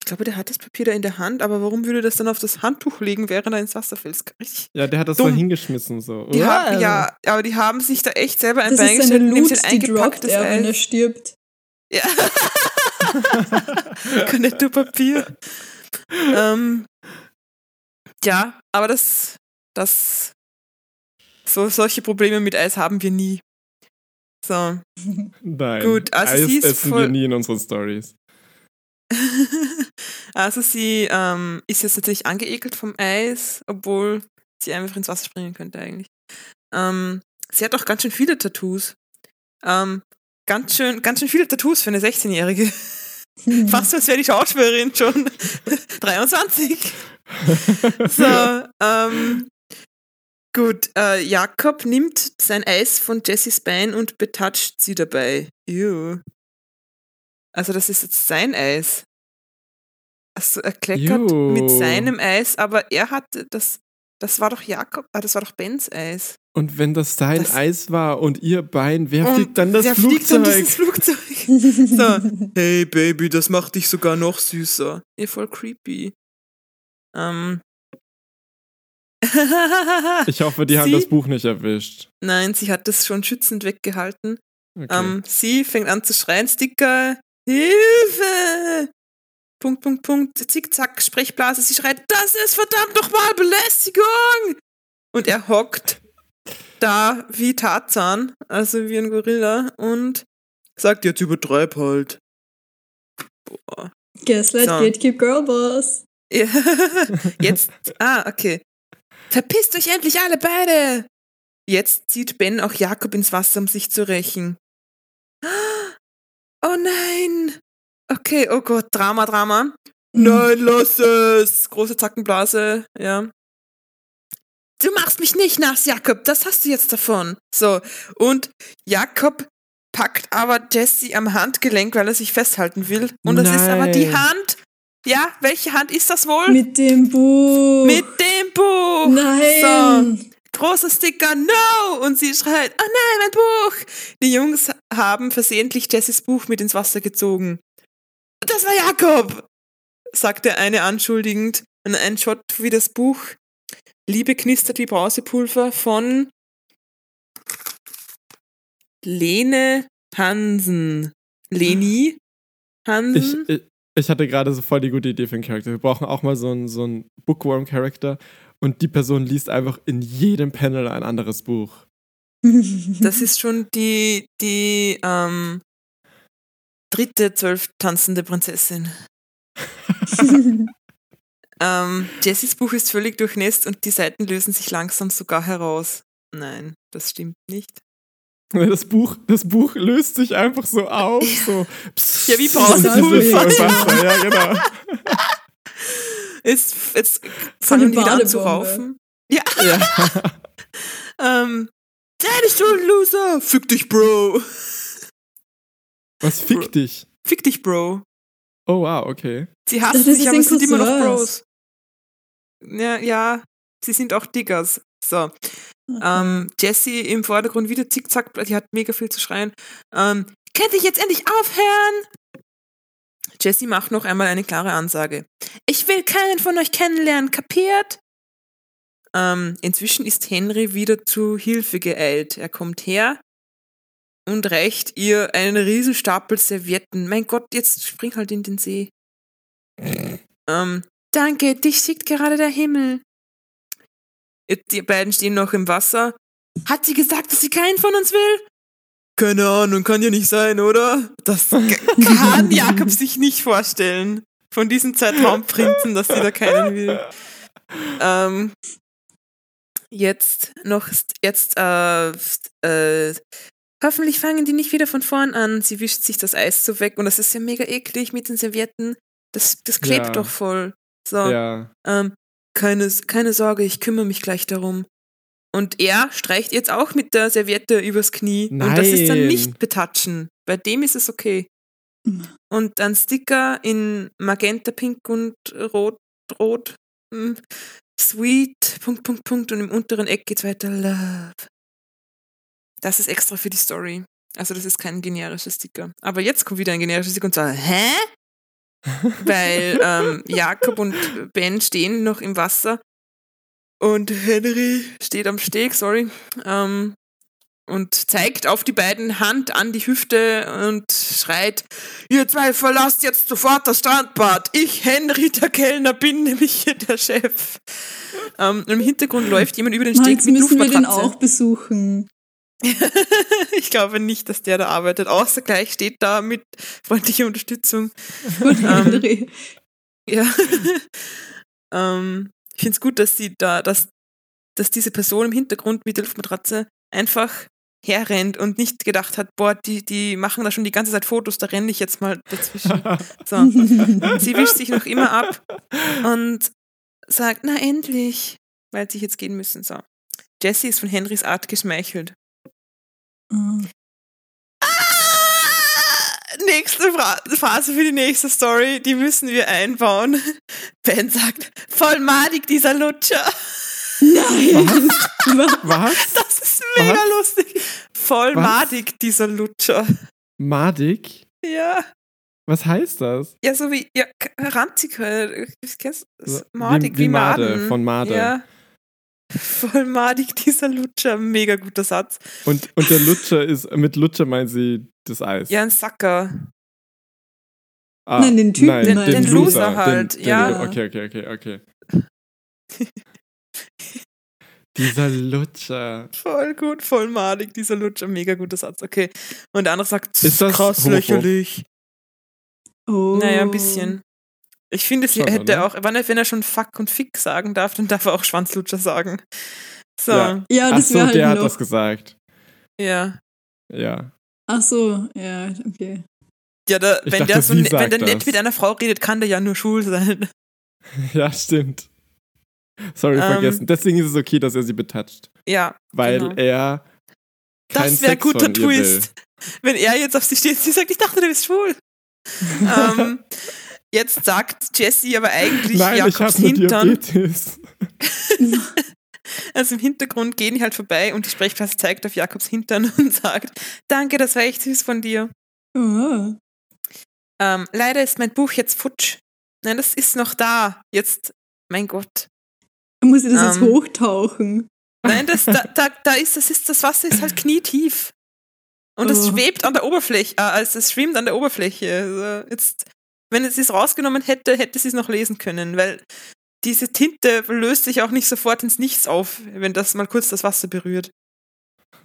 glaube, der hat das Papier da in der Hand, aber warum würde das dann auf das Handtuch legen, während er ins Wasser fällt? Ja, der hat das Dumm. so hingeschmissen so. Die haben, ja, aber die haben sich da echt selber ein das Bein gestellt, indem sie ein eingepacktes er, wenn er stirbt. Ja. Cornetto-Papier. ähm, ja, aber das, das, so, solche Probleme mit Eis haben wir nie. So. Nein. Gut, also Eis sie ist essen voll, wir nie in unseren Stories. also sie ähm, ist jetzt natürlich angeekelt vom Eis, obwohl sie einfach ins Wasser springen könnte eigentlich. Ähm, sie hat auch ganz schön viele Tattoos. Ähm, ganz schön, ganz schön viele Tattoos für eine 16-Jährige. Fast als wäre die Schauspielerin schon 23. so, ähm, gut, äh, Jakob nimmt sein Eis von Jessys Bein und betatscht sie dabei. Ew. Also das ist jetzt sein Eis. Also er kleckert Ew. mit seinem Eis, aber er hatte das, das war doch Jakob, ah, das war doch Bens Eis. Und wenn das dein das Eis war und ihr Bein, wer fliegt dann das wer Flugzeug? Fliegt Flugzeug? so, hey Baby, das macht dich sogar noch süßer. Ihr voll creepy. Ähm. ich hoffe, die sie, haben das Buch nicht erwischt. Nein, sie hat das schon schützend weggehalten. Okay. Ähm, sie fängt an zu schreien, Sticker, Hilfe! Punkt, Punkt, Punkt, Zickzack, Sprechblase. Sie schreit, das ist verdammt nochmal Belästigung! Und er hockt da wie Tarzan, also wie ein Gorilla, und sagt jetzt übertreib halt. Boah. Gaslight so. Gatekeep Girlboss. Ja. Jetzt, ah, okay. Verpisst euch endlich alle beide! jetzt zieht Ben auch Jakob ins Wasser, um sich zu rächen. Oh nein! Okay, oh Gott, Drama, Drama. Mhm. Nein, lass es! Große Zackenblase, ja. Du machst mich nicht nass, Jakob, das hast du jetzt davon. So, und Jakob packt aber Jesse am Handgelenk, weil er sich festhalten will. Und das ist aber die Nein. Hand. Ja, welche Hand ist das wohl? Mit dem Buch. Mit dem Buch. Nein. So, großer Sticker, no! Und sie schreit, oh nein, mein Buch! Die Jungs haben versehentlich Jessys Buch mit ins Wasser gezogen. Das war Jakob! sagt der eine anschuldigend. Und ein Shot wie das Buch Liebe knistert wie Brausepulver von Lene Hansen. Leni Ich, Hansen? ich, ich hatte gerade so voll die gute Idee für einen Charakter. Wir brauchen auch mal so einen, so einen Bookworm-Charakter und die Person liest einfach in jedem Panel ein anderes Buch. Das ist schon die, die ähm, dritte zwölf tanzende Prinzessin. Ähm, Jessys Buch ist völlig durchnässt und die Seiten lösen sich langsam sogar heraus. Nein, das stimmt nicht. Das Buch, das Buch löst sich einfach so auf. So. Psst, Ja, wie Brausepulver. Ja, genau. Jetzt, jetzt fangen die an zu raufen. Ja, Ja. ähm, Deine Schuld, Loser! Fick dich, Bro! Was fickt dich? Fick dich, Bro! Oh, wow, okay. Sie hassen sich, aber sie sind immer noch. Bros. Ja, ja, sie sind auch Diggers. So. Ähm, Jessie im Vordergrund wieder zickzack, die hat mega viel zu schreien. Ähm, könnt ich jetzt endlich aufhören? Jessie macht noch einmal eine klare Ansage. Ich will keinen von euch kennenlernen, kapiert? Ähm, inzwischen ist Henry wieder zu Hilfe geeilt. Er kommt her und reicht ihr einen riesen Stapel Servietten. Mein Gott, jetzt spring halt in den See. ähm, danke, dich schickt gerade der Himmel. Die beiden stehen noch im Wasser. Hat sie gesagt, dass sie keinen von uns will? Keine Ahnung, kann ja nicht sein, oder? Das kann Jakob sich nicht vorstellen. Von diesem Zeitraumprinzen, dass sie da keinen will. Ähm, jetzt noch, jetzt, äh, äh, hoffentlich fangen die nicht wieder von vorn an. Sie wischt sich das Eis so weg und das ist ja mega eklig mit den Servietten. Das, das klebt Ja. doch voll. So, Ja. ähm, keine, keine Sorge, ich kümmere mich gleich darum. Und er streicht jetzt auch mit der Serviette übers Knie. Und das ist dann Nein. nicht betatschen. Bei dem ist es okay. Und ein Sticker in Magenta, Pink und Rot, Rot, hm, Sweet, Punkt, Punkt, Punkt. Und im unteren Eck geht's weiter, Love. Das ist extra für die Story. Also das ist kein generischer Sticker. Aber jetzt kommt wieder ein generischer Sticker und sagt, hä? Weil ähm, Jakob und Ben stehen noch im Wasser und Henry steht am Steg, sorry, ähm, und zeigt auf die beiden Hand an die Hüfte und schreit, ihr zwei verlasst jetzt sofort das Strandbad. Ich, Henry, der Kellner, bin nämlich hier der Chef. Ähm, Im Hintergrund läuft jemand über den Steg Meinst, mit müssen wir den Luftmatratze. auch besuchen? Ich glaube nicht, dass der da arbeitet. Außer gleich steht da mit freundlicher Unterstützung. Gut, Ähm. Ja. ähm, ich finde es gut, dass sie da, dass, dass diese Person im Hintergrund mit der Luftmatratze einfach herrennt und nicht gedacht hat, boah, die, die machen da schon die ganze Zeit Fotos, da renne ich jetzt mal dazwischen. So. Sie wischt sich noch immer ab und sagt, na endlich, weil sie jetzt gehen müssen. So. Jessie ist von Henrys Art geschmeichelt. Ah. Ah, nächste Fra Phase für die nächste Story, die müssen wir einbauen. Ben sagt, voll madig dieser Lutscher. Nein! Was? Das ist mega Was? lustig. Voll Was? madig dieser Lutscher. Madig? Ja. Was heißt das? Ja, so wie, ja, ranzig, kennst? Madig, wie- wie, wie Made, Maden. von Made. Ja. Voll madig dieser Lutscher, mega guter Satz. Und, und der Lutscher ist, mit Lutscher meinen sie das Eis. Ja, ein Sacker. Ah, Nein, den Typen nein, meinen den, sie. Loser Loser halt, den, ja. Den, okay, okay, okay, okay. Dieser Lutscher. Voll gut, voll madig, dieser Lutscher, mega guter Satz, okay. Und der andere sagt, Ist das krass homophob? lächerlich. Oh. Naja, ein bisschen. Ich finde, sie Schon, hätte oder? auch, wenn er, wenn er schon Fuck und Fick sagen darf, dann darf er auch Schwanzlutscher sagen. So. Ja, Ja, Ach das so, wäre halt der hat das gesagt. Ja. Ja. Ach so, ja, okay. Ja, Ich wenn, dachte, der so, wenn der nett das. mit einer Frau redet, kann der ja nur schwul sein. Ja, stimmt. Sorry, Ähm. vergessen. Deswegen ist es okay, dass er sie betatscht. Ja. Weil Genau. er kein Das wäre guter ihr will. Twist. Wenn er jetzt auf sie steht und sie sagt, ich dachte, du bist schwul. ähm, jetzt sagt Jesse aber eigentlich Nein, ich Jakobs nur Hintern. Diabetes. Also im Hintergrund gehen die halt vorbei und die Sprechklasse zeigt auf Jakobs Hintern und sagt, danke, das war echt süß von dir. Oh. Ähm, leider ist mein Buch jetzt futsch. Nein, das ist noch da. Jetzt, mein Gott. Muss ich das jetzt Ähm. hochtauchen? Nein, das, da, da, da ist, das ist, das Wasser ist halt knietief. Und es Oh. schwebt an der Oberfläche, äh, also es schwimmt an der Oberfläche. Also jetzt, wenn es es rausgenommen hätte, hätte sie es noch lesen können, weil diese Tinte löst sich auch nicht sofort ins Nichts auf, wenn das mal kurz das Wasser berührt.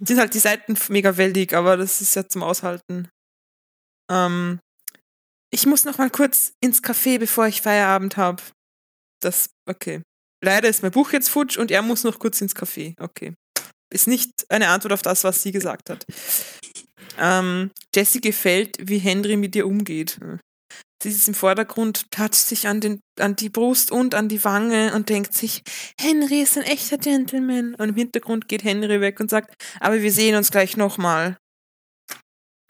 Sind halt die Seiten mega wellig, aber das ist ja zum Aushalten. Ähm, ich muss noch mal kurz ins Café, bevor ich Feierabend habe. Das, okay. Leider ist mein Buch jetzt futsch und er muss noch kurz ins Café. Okay. Ist nicht eine Antwort auf das, was sie gesagt hat. Ähm, Jessie gefällt, wie Henry mit ihr umgeht. Sie ist im Vordergrund, toucht sich an, den, an die Brust und an die Wange und denkt sich, Henry ist ein echter Gentleman. Und im Hintergrund geht Henry weg und sagt, aber wir sehen uns gleich nochmal.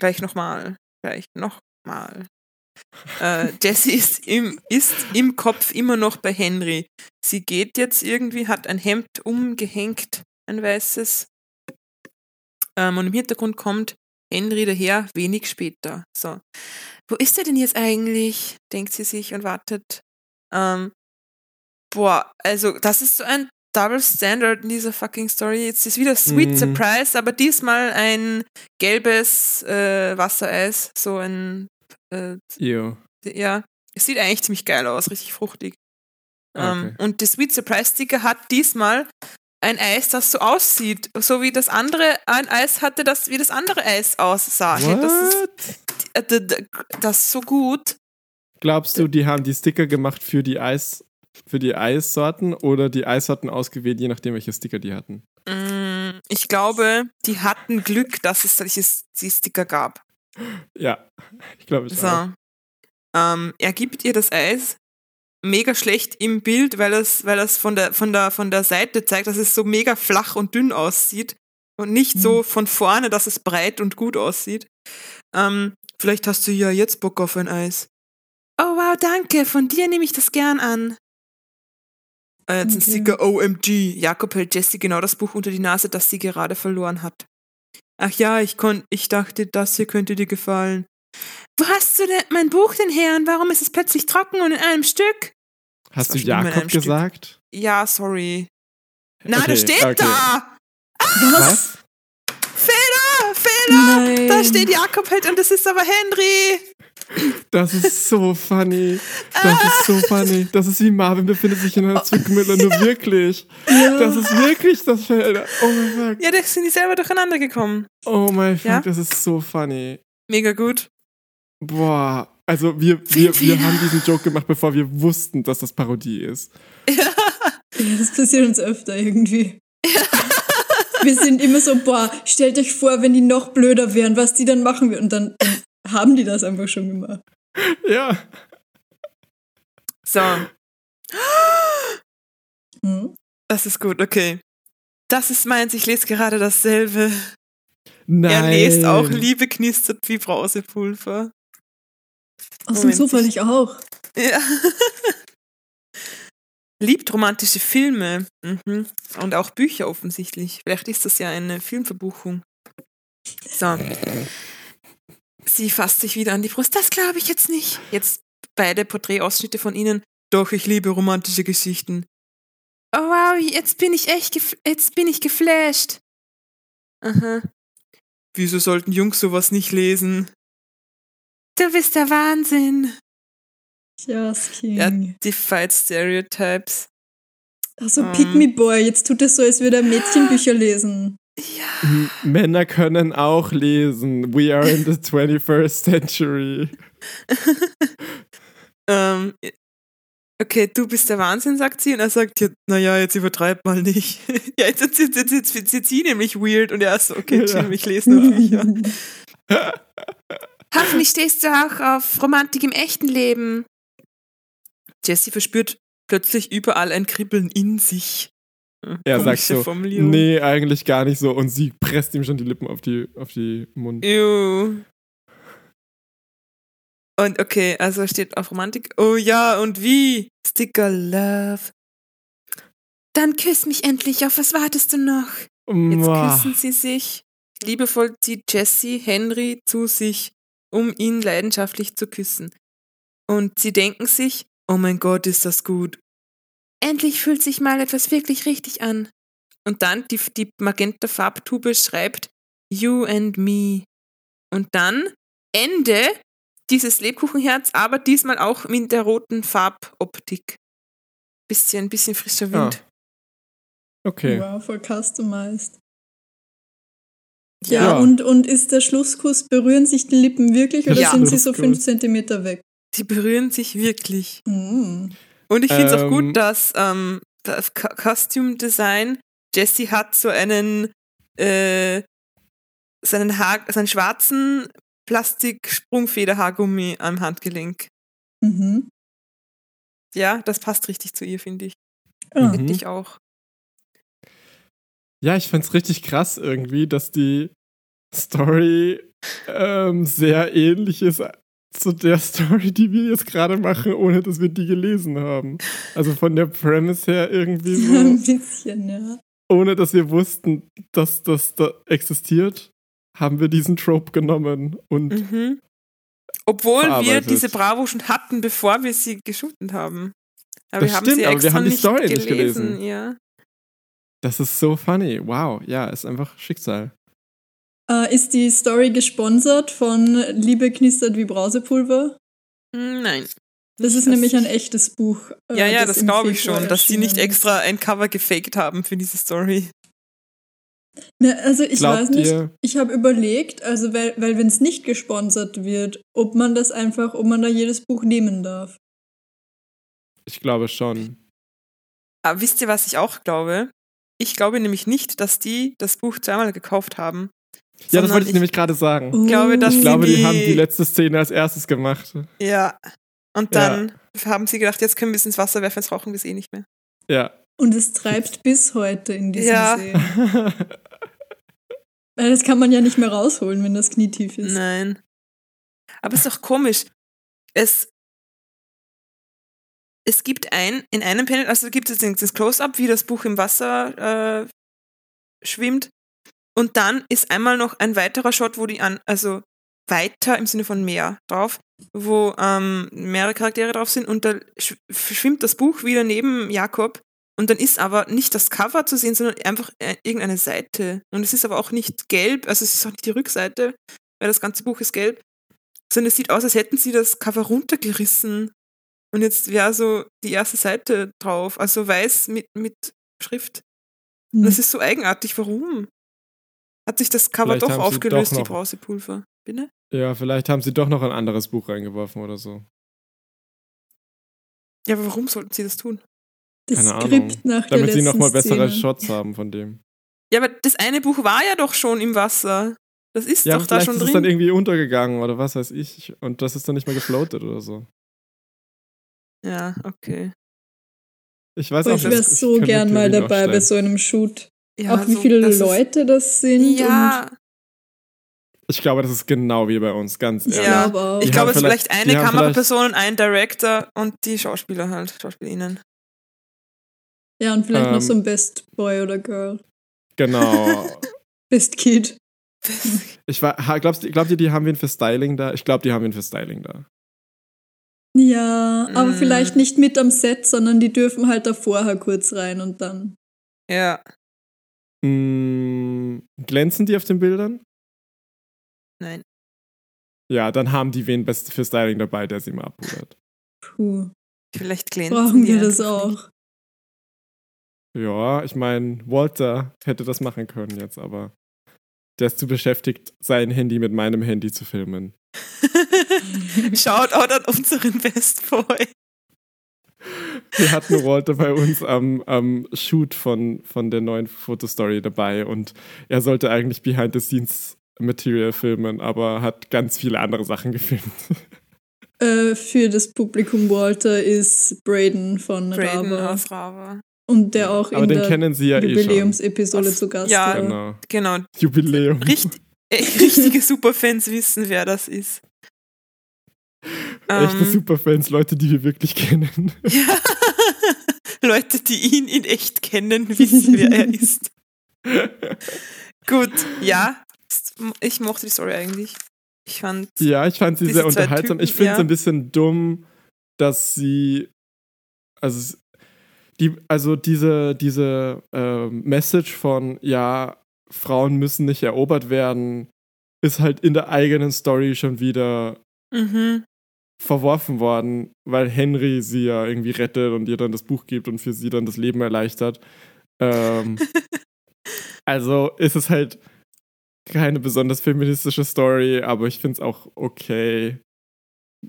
Gleich nochmal. Gleich nochmal. Äh, Jessie ist im, ist im Kopf immer noch bei Henry. Sie geht jetzt irgendwie, hat ein Hemd umgehängt, ein weißes. Ähm, und im Hintergrund kommt Henry daher, wenig später. So. Wo ist er denn jetzt eigentlich? denkt sie sich und wartet. Ähm, boah, also das ist so ein Double Standard in dieser fucking Story. Jetzt ist wieder Sweet Mhm. Surprise, aber diesmal ein gelbes äh, Wassereis, so ein äh, ja, es sieht eigentlich ziemlich geil aus, richtig fruchtig. Ähm, Okay. und der Sweet Surprise Sticker hat diesmal ein Eis, das so aussieht, so wie das andere ein Eis hatte, das wie das andere Eis aussah. Ja, Das ist, What? das ist so gut. Glaubst du, die haben die Sticker gemacht für die Eis, für die Eissorten oder die Eissorten ausgewählt, je nachdem, welche Sticker die hatten? Mm, Ich glaube, die hatten Glück, dass es solche die Sticker gab. Ja, ich glaube auch. So. Ähm, er gibt ihr das Eis. Mega schlecht im Bild, weil es, weil es von der, von, der, von der Seite zeigt, dass es so mega flach und dünn aussieht. Und nicht so von vorne, dass es breit und gut aussieht. Ähm, vielleicht hast du ja jetzt Bock auf ein Eis. Oh wow, danke. Von dir nehme ich das gern an. Äh, jetzt ein Okay. Sticker OMG. Jakob hält Jessie genau das Buch unter die Nase, das sie gerade verloren hat. Ach ja, ich, kon ich dachte, das hier könnte dir gefallen. Wo hast du denn mein Buch denn her und warum ist es plötzlich trocken und in einem Stück? Hast du Das Jakob einem Stück. gesagt? Ja, sorry. Na, Okay, da steht okay. da! Was? Fehler! Fehler! Nein. Da steht Jakob halt und das ist aber Henry! Das ist so funny. Das ist so funny. Das ist wie Marvin befindet sich in einer Zwickmühle, nur wirklich. Das ist wirklich das Feld. Oh mein Gott. Ja, da sind die selber durcheinander gekommen. Oh mein Gott, Ja? das ist so funny. Mega gut. Boah. Also wir, wir, wir haben diesen Joke gemacht, bevor wir wussten, dass das Parodie ist. Ja, das passiert uns öfter irgendwie. Wir sind immer so, boah, stellt euch vor, wenn die noch blöder wären, was die dann machen würden. Und dann, dann haben die das einfach schon gemacht. Ja. So, Hm? das ist gut, okay. Das ist meins, ich lese gerade dasselbe. Nein. Er lest auch Liebe knistert wie Brausepulver. Aus dem Zufall ich auch. Ja. Liebt romantische Filme mhm. und auch Bücher offensichtlich. Vielleicht ist das ja eine Filmverbuchung. So. Sie fasst sich wieder an die Brust. Das glaube ich jetzt nicht. Jetzt beide Porträtausschnitte von ihnen. Doch, ich liebe romantische Geschichten. Oh wow, jetzt bin ich echt, gef jetzt bin ich geflasht. Aha. Wieso sollten Jungs sowas nicht lesen? Du bist der Wahnsinn. Yes, King. Ja, Defied Stereotypes. Also ähm. Pick Me Boy, jetzt tut es so, als würde er Mädchenbücher lesen. Ja. M- Männer können auch lesen. We are in the 21st century. Ähm, okay, du bist der Wahnsinn, sagt sie. Und er sagt, ja, naja, jetzt übertreib mal nicht. ja, jetzt, jetzt, jetzt, jetzt, jetzt, jetzt sie nämlich weird. Und er ist so, okay, chill, ich lese nur Bücher. Hoffentlich stehst du auch auf Romantik im echten Leben. Jessie verspürt plötzlich überall ein Kribbeln in sich. Er sagt so, nee, eigentlich gar nicht so. Und sie presst ihm schon die Lippen auf die, auf die Mund. Ew. Und okay, also steht auf Romantik. Oh ja, und wie? Sticker Love. Dann küss mich endlich. Auf was wartest du noch? Jetzt küssen sie sich. Liebevoll zieht Jessie Henry zu sich, um ihn leidenschaftlich zu küssen. Und sie denken sich, oh mein Gott, ist das gut. Endlich fühlt sich mal etwas wirklich richtig an. Und dann die, die magenta Farbtube schreibt You and me. Und dann Ende dieses Lebkuchenherz, aber diesmal auch mit der roten Farboptik. Bisschen, bisschen frischer Wind. Ah. Okay. Wow, voll customized. Ja, ja, Und, und ist der Schlusskuss, berühren sich die Lippen wirklich oder ja. sind sie so fünf Zentimeter weg? Sie berühren sich wirklich. Mm. Und ich finde es ähm, auch gut, ähm. dass ähm, das Costume Design, Jessie hat so einen, äh, seinen, Haar, seinen schwarzen Plastik-Sprungfederhaargummi am Handgelenk. Mhm. Ja, das passt richtig zu ihr, finde ich. Mhm. Hätte ich auch. Ja, ich find's richtig krass irgendwie, dass die Story ähm, sehr ähnlich ist zu der Story, die wir jetzt gerade machen, ohne dass wir die gelesen haben. Also von der Premise her irgendwie so. Ein bisschen, ja. Ohne dass wir wussten, dass das da existiert haben wir diesen Trope genommen und. Mhm. Obwohl wir diese Bravo schon hatten, bevor wir sie geshootet haben. Aber das wir haben stimmt, sie aber wir haben die Story gelesen. nicht gelesen. Ja. Das ist so funny. Wow, ja, ist einfach Schicksal. Uh, ist die Story gesponsert von Liebe knistert wie Brausepulver? Hm, nein. Das ist das nämlich ein echtes Buch. Äh, ja, ja, das, das glaube ich schon, dass sie nicht extra ein Cover gefaked haben für diese Story. Na, also ich Glaubt weiß nicht, ihr? ich habe überlegt, also weil, weil wenn es nicht gesponsert wird, ob man das einfach, ob man da jedes Buch nehmen darf. Ich glaube schon. Aber wisst ihr, was ich auch glaube? Ich glaube nämlich nicht, dass die das Buch zweimal gekauft haben. Ja, das wollte ich, ich nämlich gerade sagen. Ich glaube, dass ich glaube, die, die, haben die letzte Szene als erstes gemacht. Ja. Und dann ja. haben sie gedacht, jetzt können wir es ins Wasser werfen, jetzt brauchen wir es eh nicht mehr. Ja. Und es treibt bis heute in diesem ja. See. Das kann man ja nicht mehr rausholen, wenn das Knie tief ist. Nein. Aber es ist doch komisch. Es, es gibt ein, in einem Panel, also gibt es das Close-Up, wie das Buch im Wasser äh, schwimmt. Und dann ist einmal noch ein weiterer Shot, wo die an, also weiter im Sinne von mehr drauf, wo ähm, mehrere Charaktere drauf sind und da schwimmt das Buch wieder neben Jakob und dann ist aber nicht das Cover zu sehen, sondern einfach äh, irgendeine Seite. Und es ist aber auch nicht gelb, also es ist auch nicht die Rückseite, weil das ganze Buch ist gelb, sondern es sieht aus, als hätten sie das Cover runtergerissen. Und jetzt wäre so die erste Seite drauf, also weiß mit, mit Schrift. Und das ist so eigenartig. Warum? Hat sich das Cover vielleicht doch aufgelöst, doch die Brausepulver? Bitte? Ja, vielleicht haben sie doch noch ein anderes Buch reingeworfen oder so. Ja, aber warum sollten sie das tun? das Keine Skript Ahnung. nach Damit der sie nochmal bessere Szene. Shots haben von dem. Ja, aber das eine Buch war ja doch schon im Wasser. Das ist ja, doch da schon ist drin. ist dann irgendwie untergegangen oder was weiß ich. Und das ist dann nicht mehr gefloatet oder so. Ja, okay. Ich weiß auch Ich wäre so gern mal dabei bei so einem Shoot. Ja, auch wie so, viele das Leute das sind. Ja. ich glaube, das ist genau wie bei uns, ganz ehrlich. Ja, ich glaube, es ist vielleicht eine Kameraperson und ein Director und die Schauspieler halt, Schauspielerinnen. Ja, und vielleicht ähm, noch so ein Best Boy oder Girl. Genau. Best Kid. Ich war, glaubst, glaubt ihr, die haben wen für Styling da? Ich glaube, die haben wen für Styling da. Ja, aber mm. vielleicht nicht mit am Set, sondern die dürfen halt da vorher kurz rein und dann. Ja. Mm, glänzen die auf den Bildern? Nein. Ja, dann haben die wen für Styling dabei, der sie mal abpudert. Puh. Vielleicht glänzen Brauchen wir das auch. Nicht. Ja, ich meine, Walter hätte das machen können jetzt, aber der ist zu beschäftigt, sein Handy mit meinem Handy zu filmen. Schaut auch an unseren Best Boy. wir hatten Walter bei uns am, am Shoot von, von der neuen Fotostory dabei und er sollte eigentlich Behind the Scenes Material filmen, aber hat ganz viele andere Sachen gefilmt. Äh, für das Publikum Walter ist Braden von Braden Rava. aus Rava. Und der auch Aber in den der kennen Sie ja eh. Jubiläumsepisode Aus- zu Gast ja, war. Genau. Genau. Jubiläum. Richt, äh, richtige Superfans wissen, wer das ist. Echte Ähm, Superfans, Leute, die wir wirklich kennen. Ja. Leute, die ihn in echt kennen, wissen, wer er ist. Gut, ja. Ich mochte die Story eigentlich. Ich fand. Ja, ich fand sie sehr unterhaltsam. Typen, ich finde es ja. ein bisschen dumm, dass sie. Also, die, also diese, diese ähm, Message von, ja, Frauen müssen nicht erobert werden, ist halt in der eigenen Story schon wieder Mhm. verworfen worden, weil Henry sie ja irgendwie rettet und ihr dann das Buch gibt und für sie dann das Leben erleichtert. Ähm, also ist es halt keine besonders feministische Story, aber ich finde es auch okay.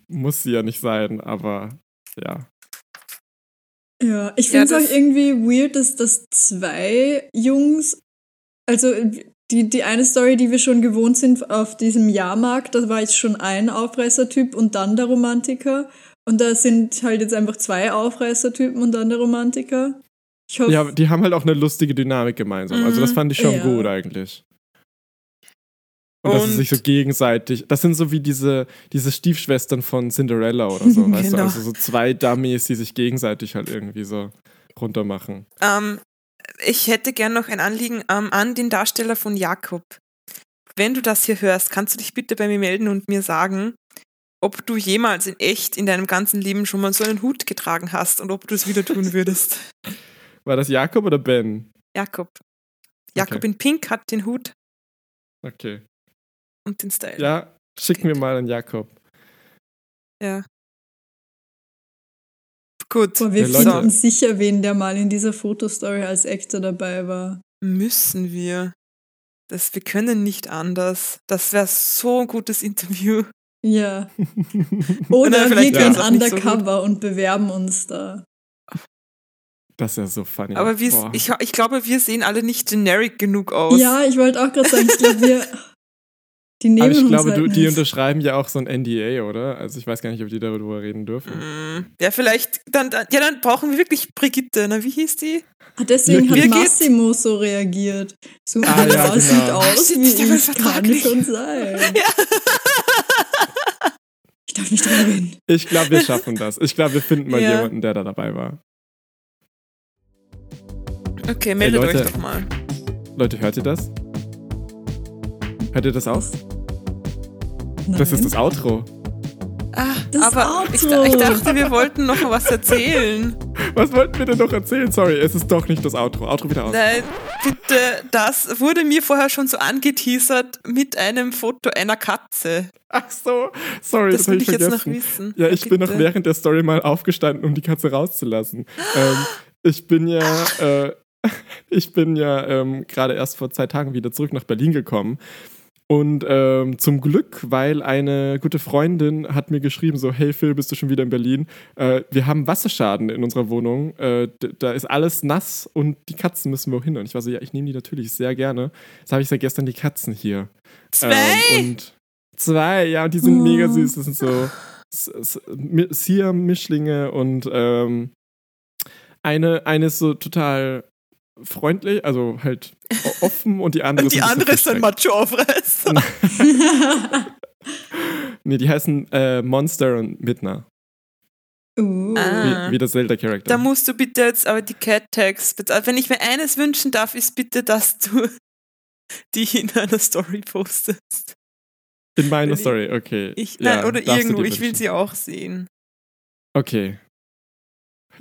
Muss sie ja nicht sein, aber ja. Ja, ich Ja, finde es das- auch irgendwie weird, dass das zwei Jungs, also die, die eine Story, die wir schon gewohnt sind auf diesem Jahrmarkt, da war jetzt schon ein Aufreißertyp und dann der Romantiker. Und da sind halt jetzt einfach zwei Aufreißertypen und dann der Romantiker. Ich hoffe, Ja, die haben halt auch eine lustige Dynamik gemeinsam. Also das Mhm. fand ich schon Ja. gut eigentlich. Und, dass sie Und- sich so gegenseitig, das sind so wie diese, diese Stiefschwestern von Cinderella oder so, weißt du? Genau. Also so zwei Dummies, die sich gegenseitig halt irgendwie so runtermachen. Ähm, ich hätte gern noch ein Anliegen ähm, an den Darsteller von Jakob. Wenn du das hier hörst, kannst du dich bitte bei mir melden und mir sagen, ob du jemals in echt in deinem ganzen Leben schon mal so einen Hut getragen hast und ob du es wieder tun würdest. War das Jakob oder Ben? Jakob. Jakob Okay. in Pink hat den Hut Okay. Und den Style. Ja, schick mir mal an Jakob. Ja. Gut. Boah, wir Ja, finden sicher wen, der mal in dieser Fotostory als Actor dabei war. Müssen wir. Das, wir können nicht anders. Das wäre so ein gutes Interview. Ja. Oder wir gehen auch nicht so undercover und bewerben uns da. Das ist ja so funny. Aber wir, ich, ich glaube, wir sehen alle nicht generic genug aus. Ja, ich wollte auch gerade sagen, ich glaube, wir. Die nehmen Aber ich glaube, halt du, die nicht. unterschreiben ja auch so ein NDA, oder? Also ich weiß gar nicht, ob die darüber reden dürfen. Mm, Ja, vielleicht, dann, dann, ja, dann brauchen wir wirklich Brigitte. Na, wie hieß die? Ah, deswegen hat Birgit? Massimo so reagiert. So, Ah, ja, ja, genau. sieht aus stimmt, wie ich, kann vertraglich. schon sein. Ich darf nicht drüber reden. Ich glaube, wir schaffen das. Ich glaube, wir finden mal Ja. jemanden, der da dabei war. Okay, meldet Leute. euch doch mal. Leute, hört ihr das? Hört ihr das auch? Nein. Das ist das Outro. Ah, Das aber ich, Outro. ich dachte, wir wollten noch was erzählen. Was wollten wir denn noch erzählen? Sorry, es ist doch nicht das Outro. Outro wieder aus. Nein, bitte, das wurde mir vorher schon so angeteasert mit einem Foto einer Katze. Ach so, sorry, das, Das habe will ich ich jetzt noch vergessen. wissen. Ja, ich bin noch bitte. während der Story mal aufgestanden, um die Katze rauszulassen. ähm, ich bin ja, äh, ich bin ja ähm, gerade erst vor zwei Tagen wieder zurück nach Berlin gekommen. Und ähm, zum Glück, weil eine gute Freundin hat mir geschrieben, so, hey Phil, bist du schon wieder in Berlin? Äh, wir haben Wasserschaden in unserer Wohnung. Äh, da ist alles nass und die Katzen müssen wohin. Und ich war so, ja, ich nehme die natürlich sehr gerne. Jetzt habe ich seit gestern die Katzen hier. Zwei? Ähm, und zwei, ja, und die sind Oh. mega süß. Das sind so S- S- Mi- Siam-Mischlinge und ähm, eine, eine ist so total freundlich, also halt offen und die andere Und die ist ein andere ist ein Macho-Aufreißer. Nee, die heißen äh, Monster und Midna, Uh. Ah. wie, wie das Zelda-Charakter. Da musst du bitte jetzt aber die Cat-Tags, bet- wenn ich mir eines wünschen darf, ist bitte, dass du die in einer Story postest. In meiner Story, okay. Ich, Ja, nein, oder darfst du irgendwo, ich will sie auch sehen. Okay.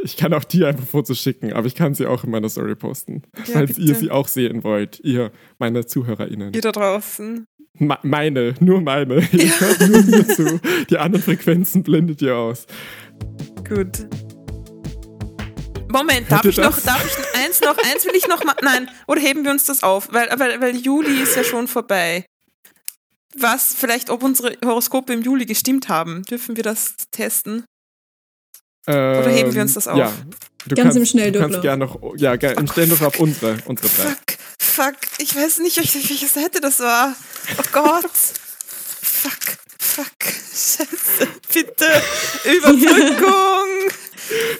Ich kann auch die einfach vorzuschicken, aber ich kann sie auch in meiner Story posten. Ja, falls ihr bitte. sie auch sehen wollt, ihr, meine ZuhörerInnen. Ihr da draußen. Me- meine, nur meine. Ihr hört nur mir zu. Die anderen Frequenzen blendet ihr aus. Gut. Moment, darf ihr ich noch, darf ich eins noch, eins will ich noch mal, nein, oder heben wir uns das auf, weil, weil, weil Juli ist ja schon vorbei. Was, vielleicht, ob unsere Horoskope im Juli gestimmt haben, dürfen wir das testen? Oder heben wir uns das auf? Ja, du Ganz kannst, im Schnelldurchlauf. Du kannst gerne noch, ja, im Schnelldurchlauf unsere, unsere drei. Fuck, fuck, ich weiß nicht, welche Seite das war. Oh Gott. fuck, fuck, scheiße, bitte, Überbrückung.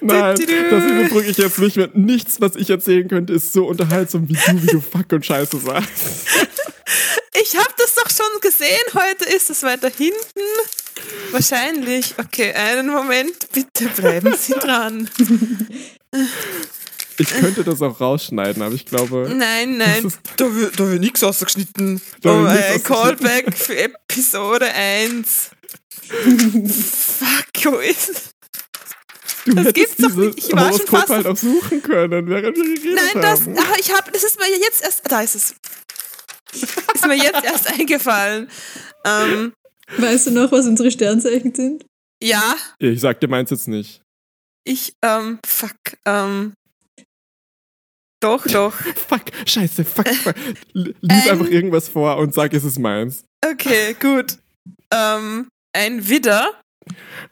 Nein, das überbrücke ich jetzt nicht mehr. Nichts, was ich erzählen könnte, ist so unterhaltsam wie du, wie du Fuck und Scheiße sagst. Ich habe das doch schon gesehen. Heute ist es weiter hinten. Wahrscheinlich. Okay, einen Moment. Bitte bleiben Sie dran. Ich könnte das auch rausschneiden, aber ich glaube. Nein, nein, da wird, da wird nichts ausgeschnitten. Oh, ein Callback für Episode 1. Fuck, wo ist. Du das gibt's doch nicht. Ich war schon fast halt auch suchen können, während wir geredet Nein, das, haben. Ach, ich habe, das ist mir jetzt erst, da ist es. ist mir jetzt erst eingefallen. Ähm, weißt du noch, was unsere Sternzeichen sind? Ja. Ich sag dir meins jetzt nicht. Ich, ähm, fuck, ähm. Doch, doch. fuck, scheiße, fuck, fuck. Lies ähm, einfach irgendwas vor und sag, es ist meins. Okay, gut. Ähm, ein Widder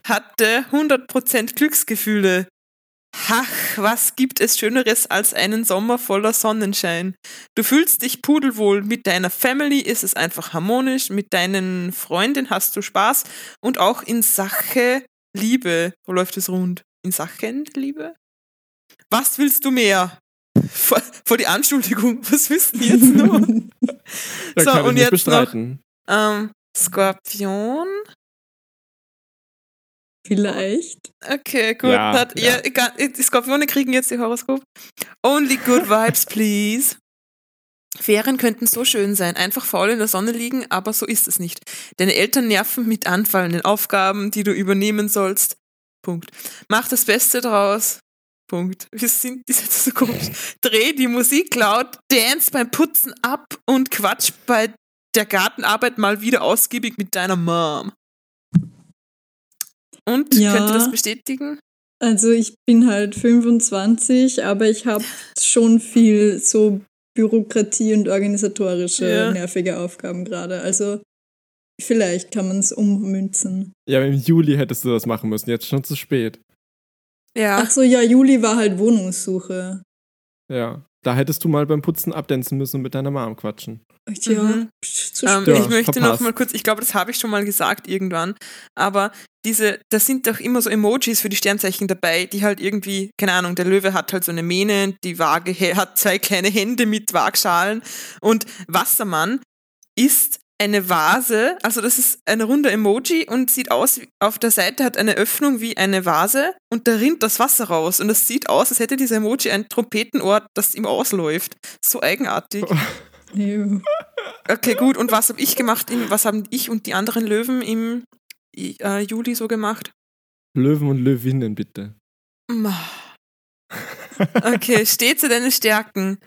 hatte 100% Glücksgefühle. Ach, was gibt es Schöneres als einen Sommer voller Sonnenschein? Du fühlst dich pudelwohl, mit deiner Family ist es einfach harmonisch, mit deinen Freunden hast du Spaß und auch in Sache Liebe wo läuft es rund. In Sachen Liebe? Was willst du mehr? Vor, vor die Anschuldigung, was willst du jetzt noch? so, und jetzt noch ähm, Skorpion. Vielleicht. Okay, gut. Ja, Hat, ja. Ihr, die Skorpione kriegen jetzt die Horoskop. Only good vibes, please. Ferien könnten so schön sein, einfach faul in der Sonne liegen, aber so ist es nicht. Deine Eltern nerven mit anfallenden Aufgaben, die du übernehmen sollst. Punkt. Mach das Beste draus. Punkt. Wir sind die Sätze so komisch. Dreh die Musik laut, dance beim Putzen ab und quatsch bei der Gartenarbeit mal wieder ausgiebig mit deiner Mom. Und ja. könnt ihr das bestätigen? Also ich bin halt 25, aber ich habe schon viel so Bürokratie und organisatorische ja. nervige Aufgaben gerade. Also vielleicht kann man es ummünzen. Ja, im Juli hättest du das machen müssen, jetzt schon zu spät. Ja. Ach so, ja, Juli war halt Wohnungssuche. Ja. Da hättest du mal beim Putzen abdänzen müssen und mit deiner Mom quatschen. Ja, mhm. ähm, ja ich möchte verpasst. noch mal kurz, ich glaube, das habe ich schon mal gesagt irgendwann, aber diese, da sind doch immer so Emojis für die Sternzeichen dabei, die halt irgendwie, keine Ahnung, der Löwe hat halt so eine Mähne, die Waage hat zwei kleine Hände mit Waagschalen und Wassermann ist eine Vase, also das ist ein runder Emoji und sieht aus, auf der Seite hat eine Öffnung wie eine Vase und da rinnt das Wasser raus und es sieht aus, als hätte dieser Emoji ein Trompetenohr, das ihm ausläuft. So eigenartig. okay, gut. Und was habe ich gemacht? was haben ich und die anderen Löwen im äh, Juli so gemacht? Löwen und Löwinnen, bitte. Okay, steht zu deinen Stärken.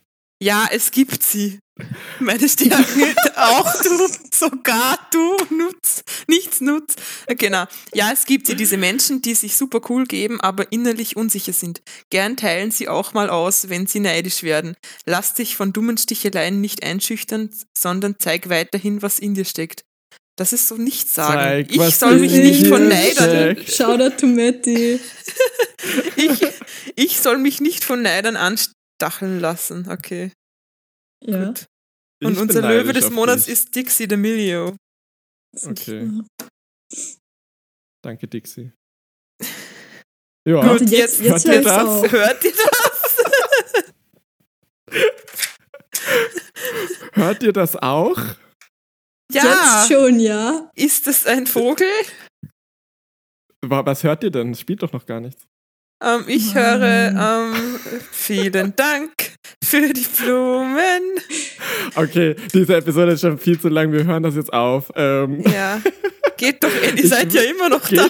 Ja, es gibt sie. Meine Stärken auch du, sogar du nutzt, nichts nutzt. Genau. Ja, es gibt sie, diese Menschen, die sich super cool geben, aber innerlich unsicher sind. Gern teilen sie auch mal aus, wenn sie neidisch werden. Lass dich von dummen Sticheleien nicht einschüchtern, sondern zeig weiterhin, was in dir steckt. Das ist so nichts sagen. Zeig, ich soll mich nicht von Neidern. Shoutout to Matti. ich, ich soll mich nicht von Neidern anstacheln lassen. Okay. Ja. Gut. Und unser Löwe des Monats dich. ist Dixie D'Amelio. Okay. Danke, Dixie. Ja, Gut, jetzt, jetzt, hört, ihr das? hört ihr das? hört ihr das auch? Ja. Jetzt schon, ja. Ist es ein Vogel? Was hört ihr denn? Es spielt doch noch gar nichts. Ähm, ich höre ähm, vielen Dank für die Blumen. Okay, diese Episode ist schon viel zu lang. Wir hören das jetzt auf. Ähm. Ja, geht doch. Ihr seid ja immer noch da.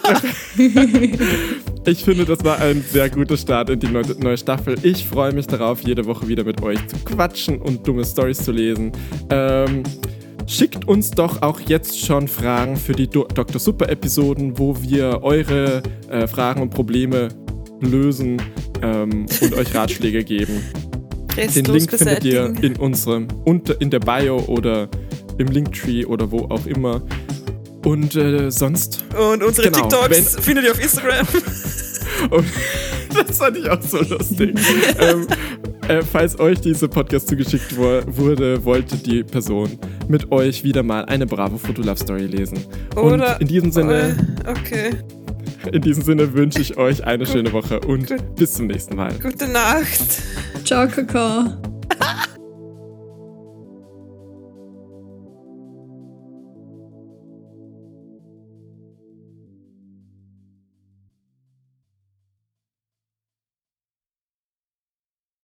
ich finde, das war ein sehr guter Start in die neue Staffel. Ich freue mich darauf, jede Woche wieder mit euch zu quatschen und dumme Stories zu lesen. Ähm, Schickt uns doch auch jetzt schon Fragen für die Do Dr. Super Episoden, wo wir eure äh, Fragen und Probleme lösen ähm, und euch Ratschläge geben. Den Link findet ihr in unserem unter in der Bio oder im Linktree oder wo auch immer. Und äh, sonst. Und unsere genau, TikToks wenn, findet ihr auf Instagram. und, das fand ich auch so lustig. ähm, äh, falls euch diese Podcast zugeschickt wo wurde, wollte die Person mit euch wieder mal eine bravo Foto love story lesen. Oder, und in diesem Sinne. Okay. In diesem Sinne wünsche ich euch eine schöne Woche und bis zum nächsten Mal. Gute Nacht. Ciao, Kakao.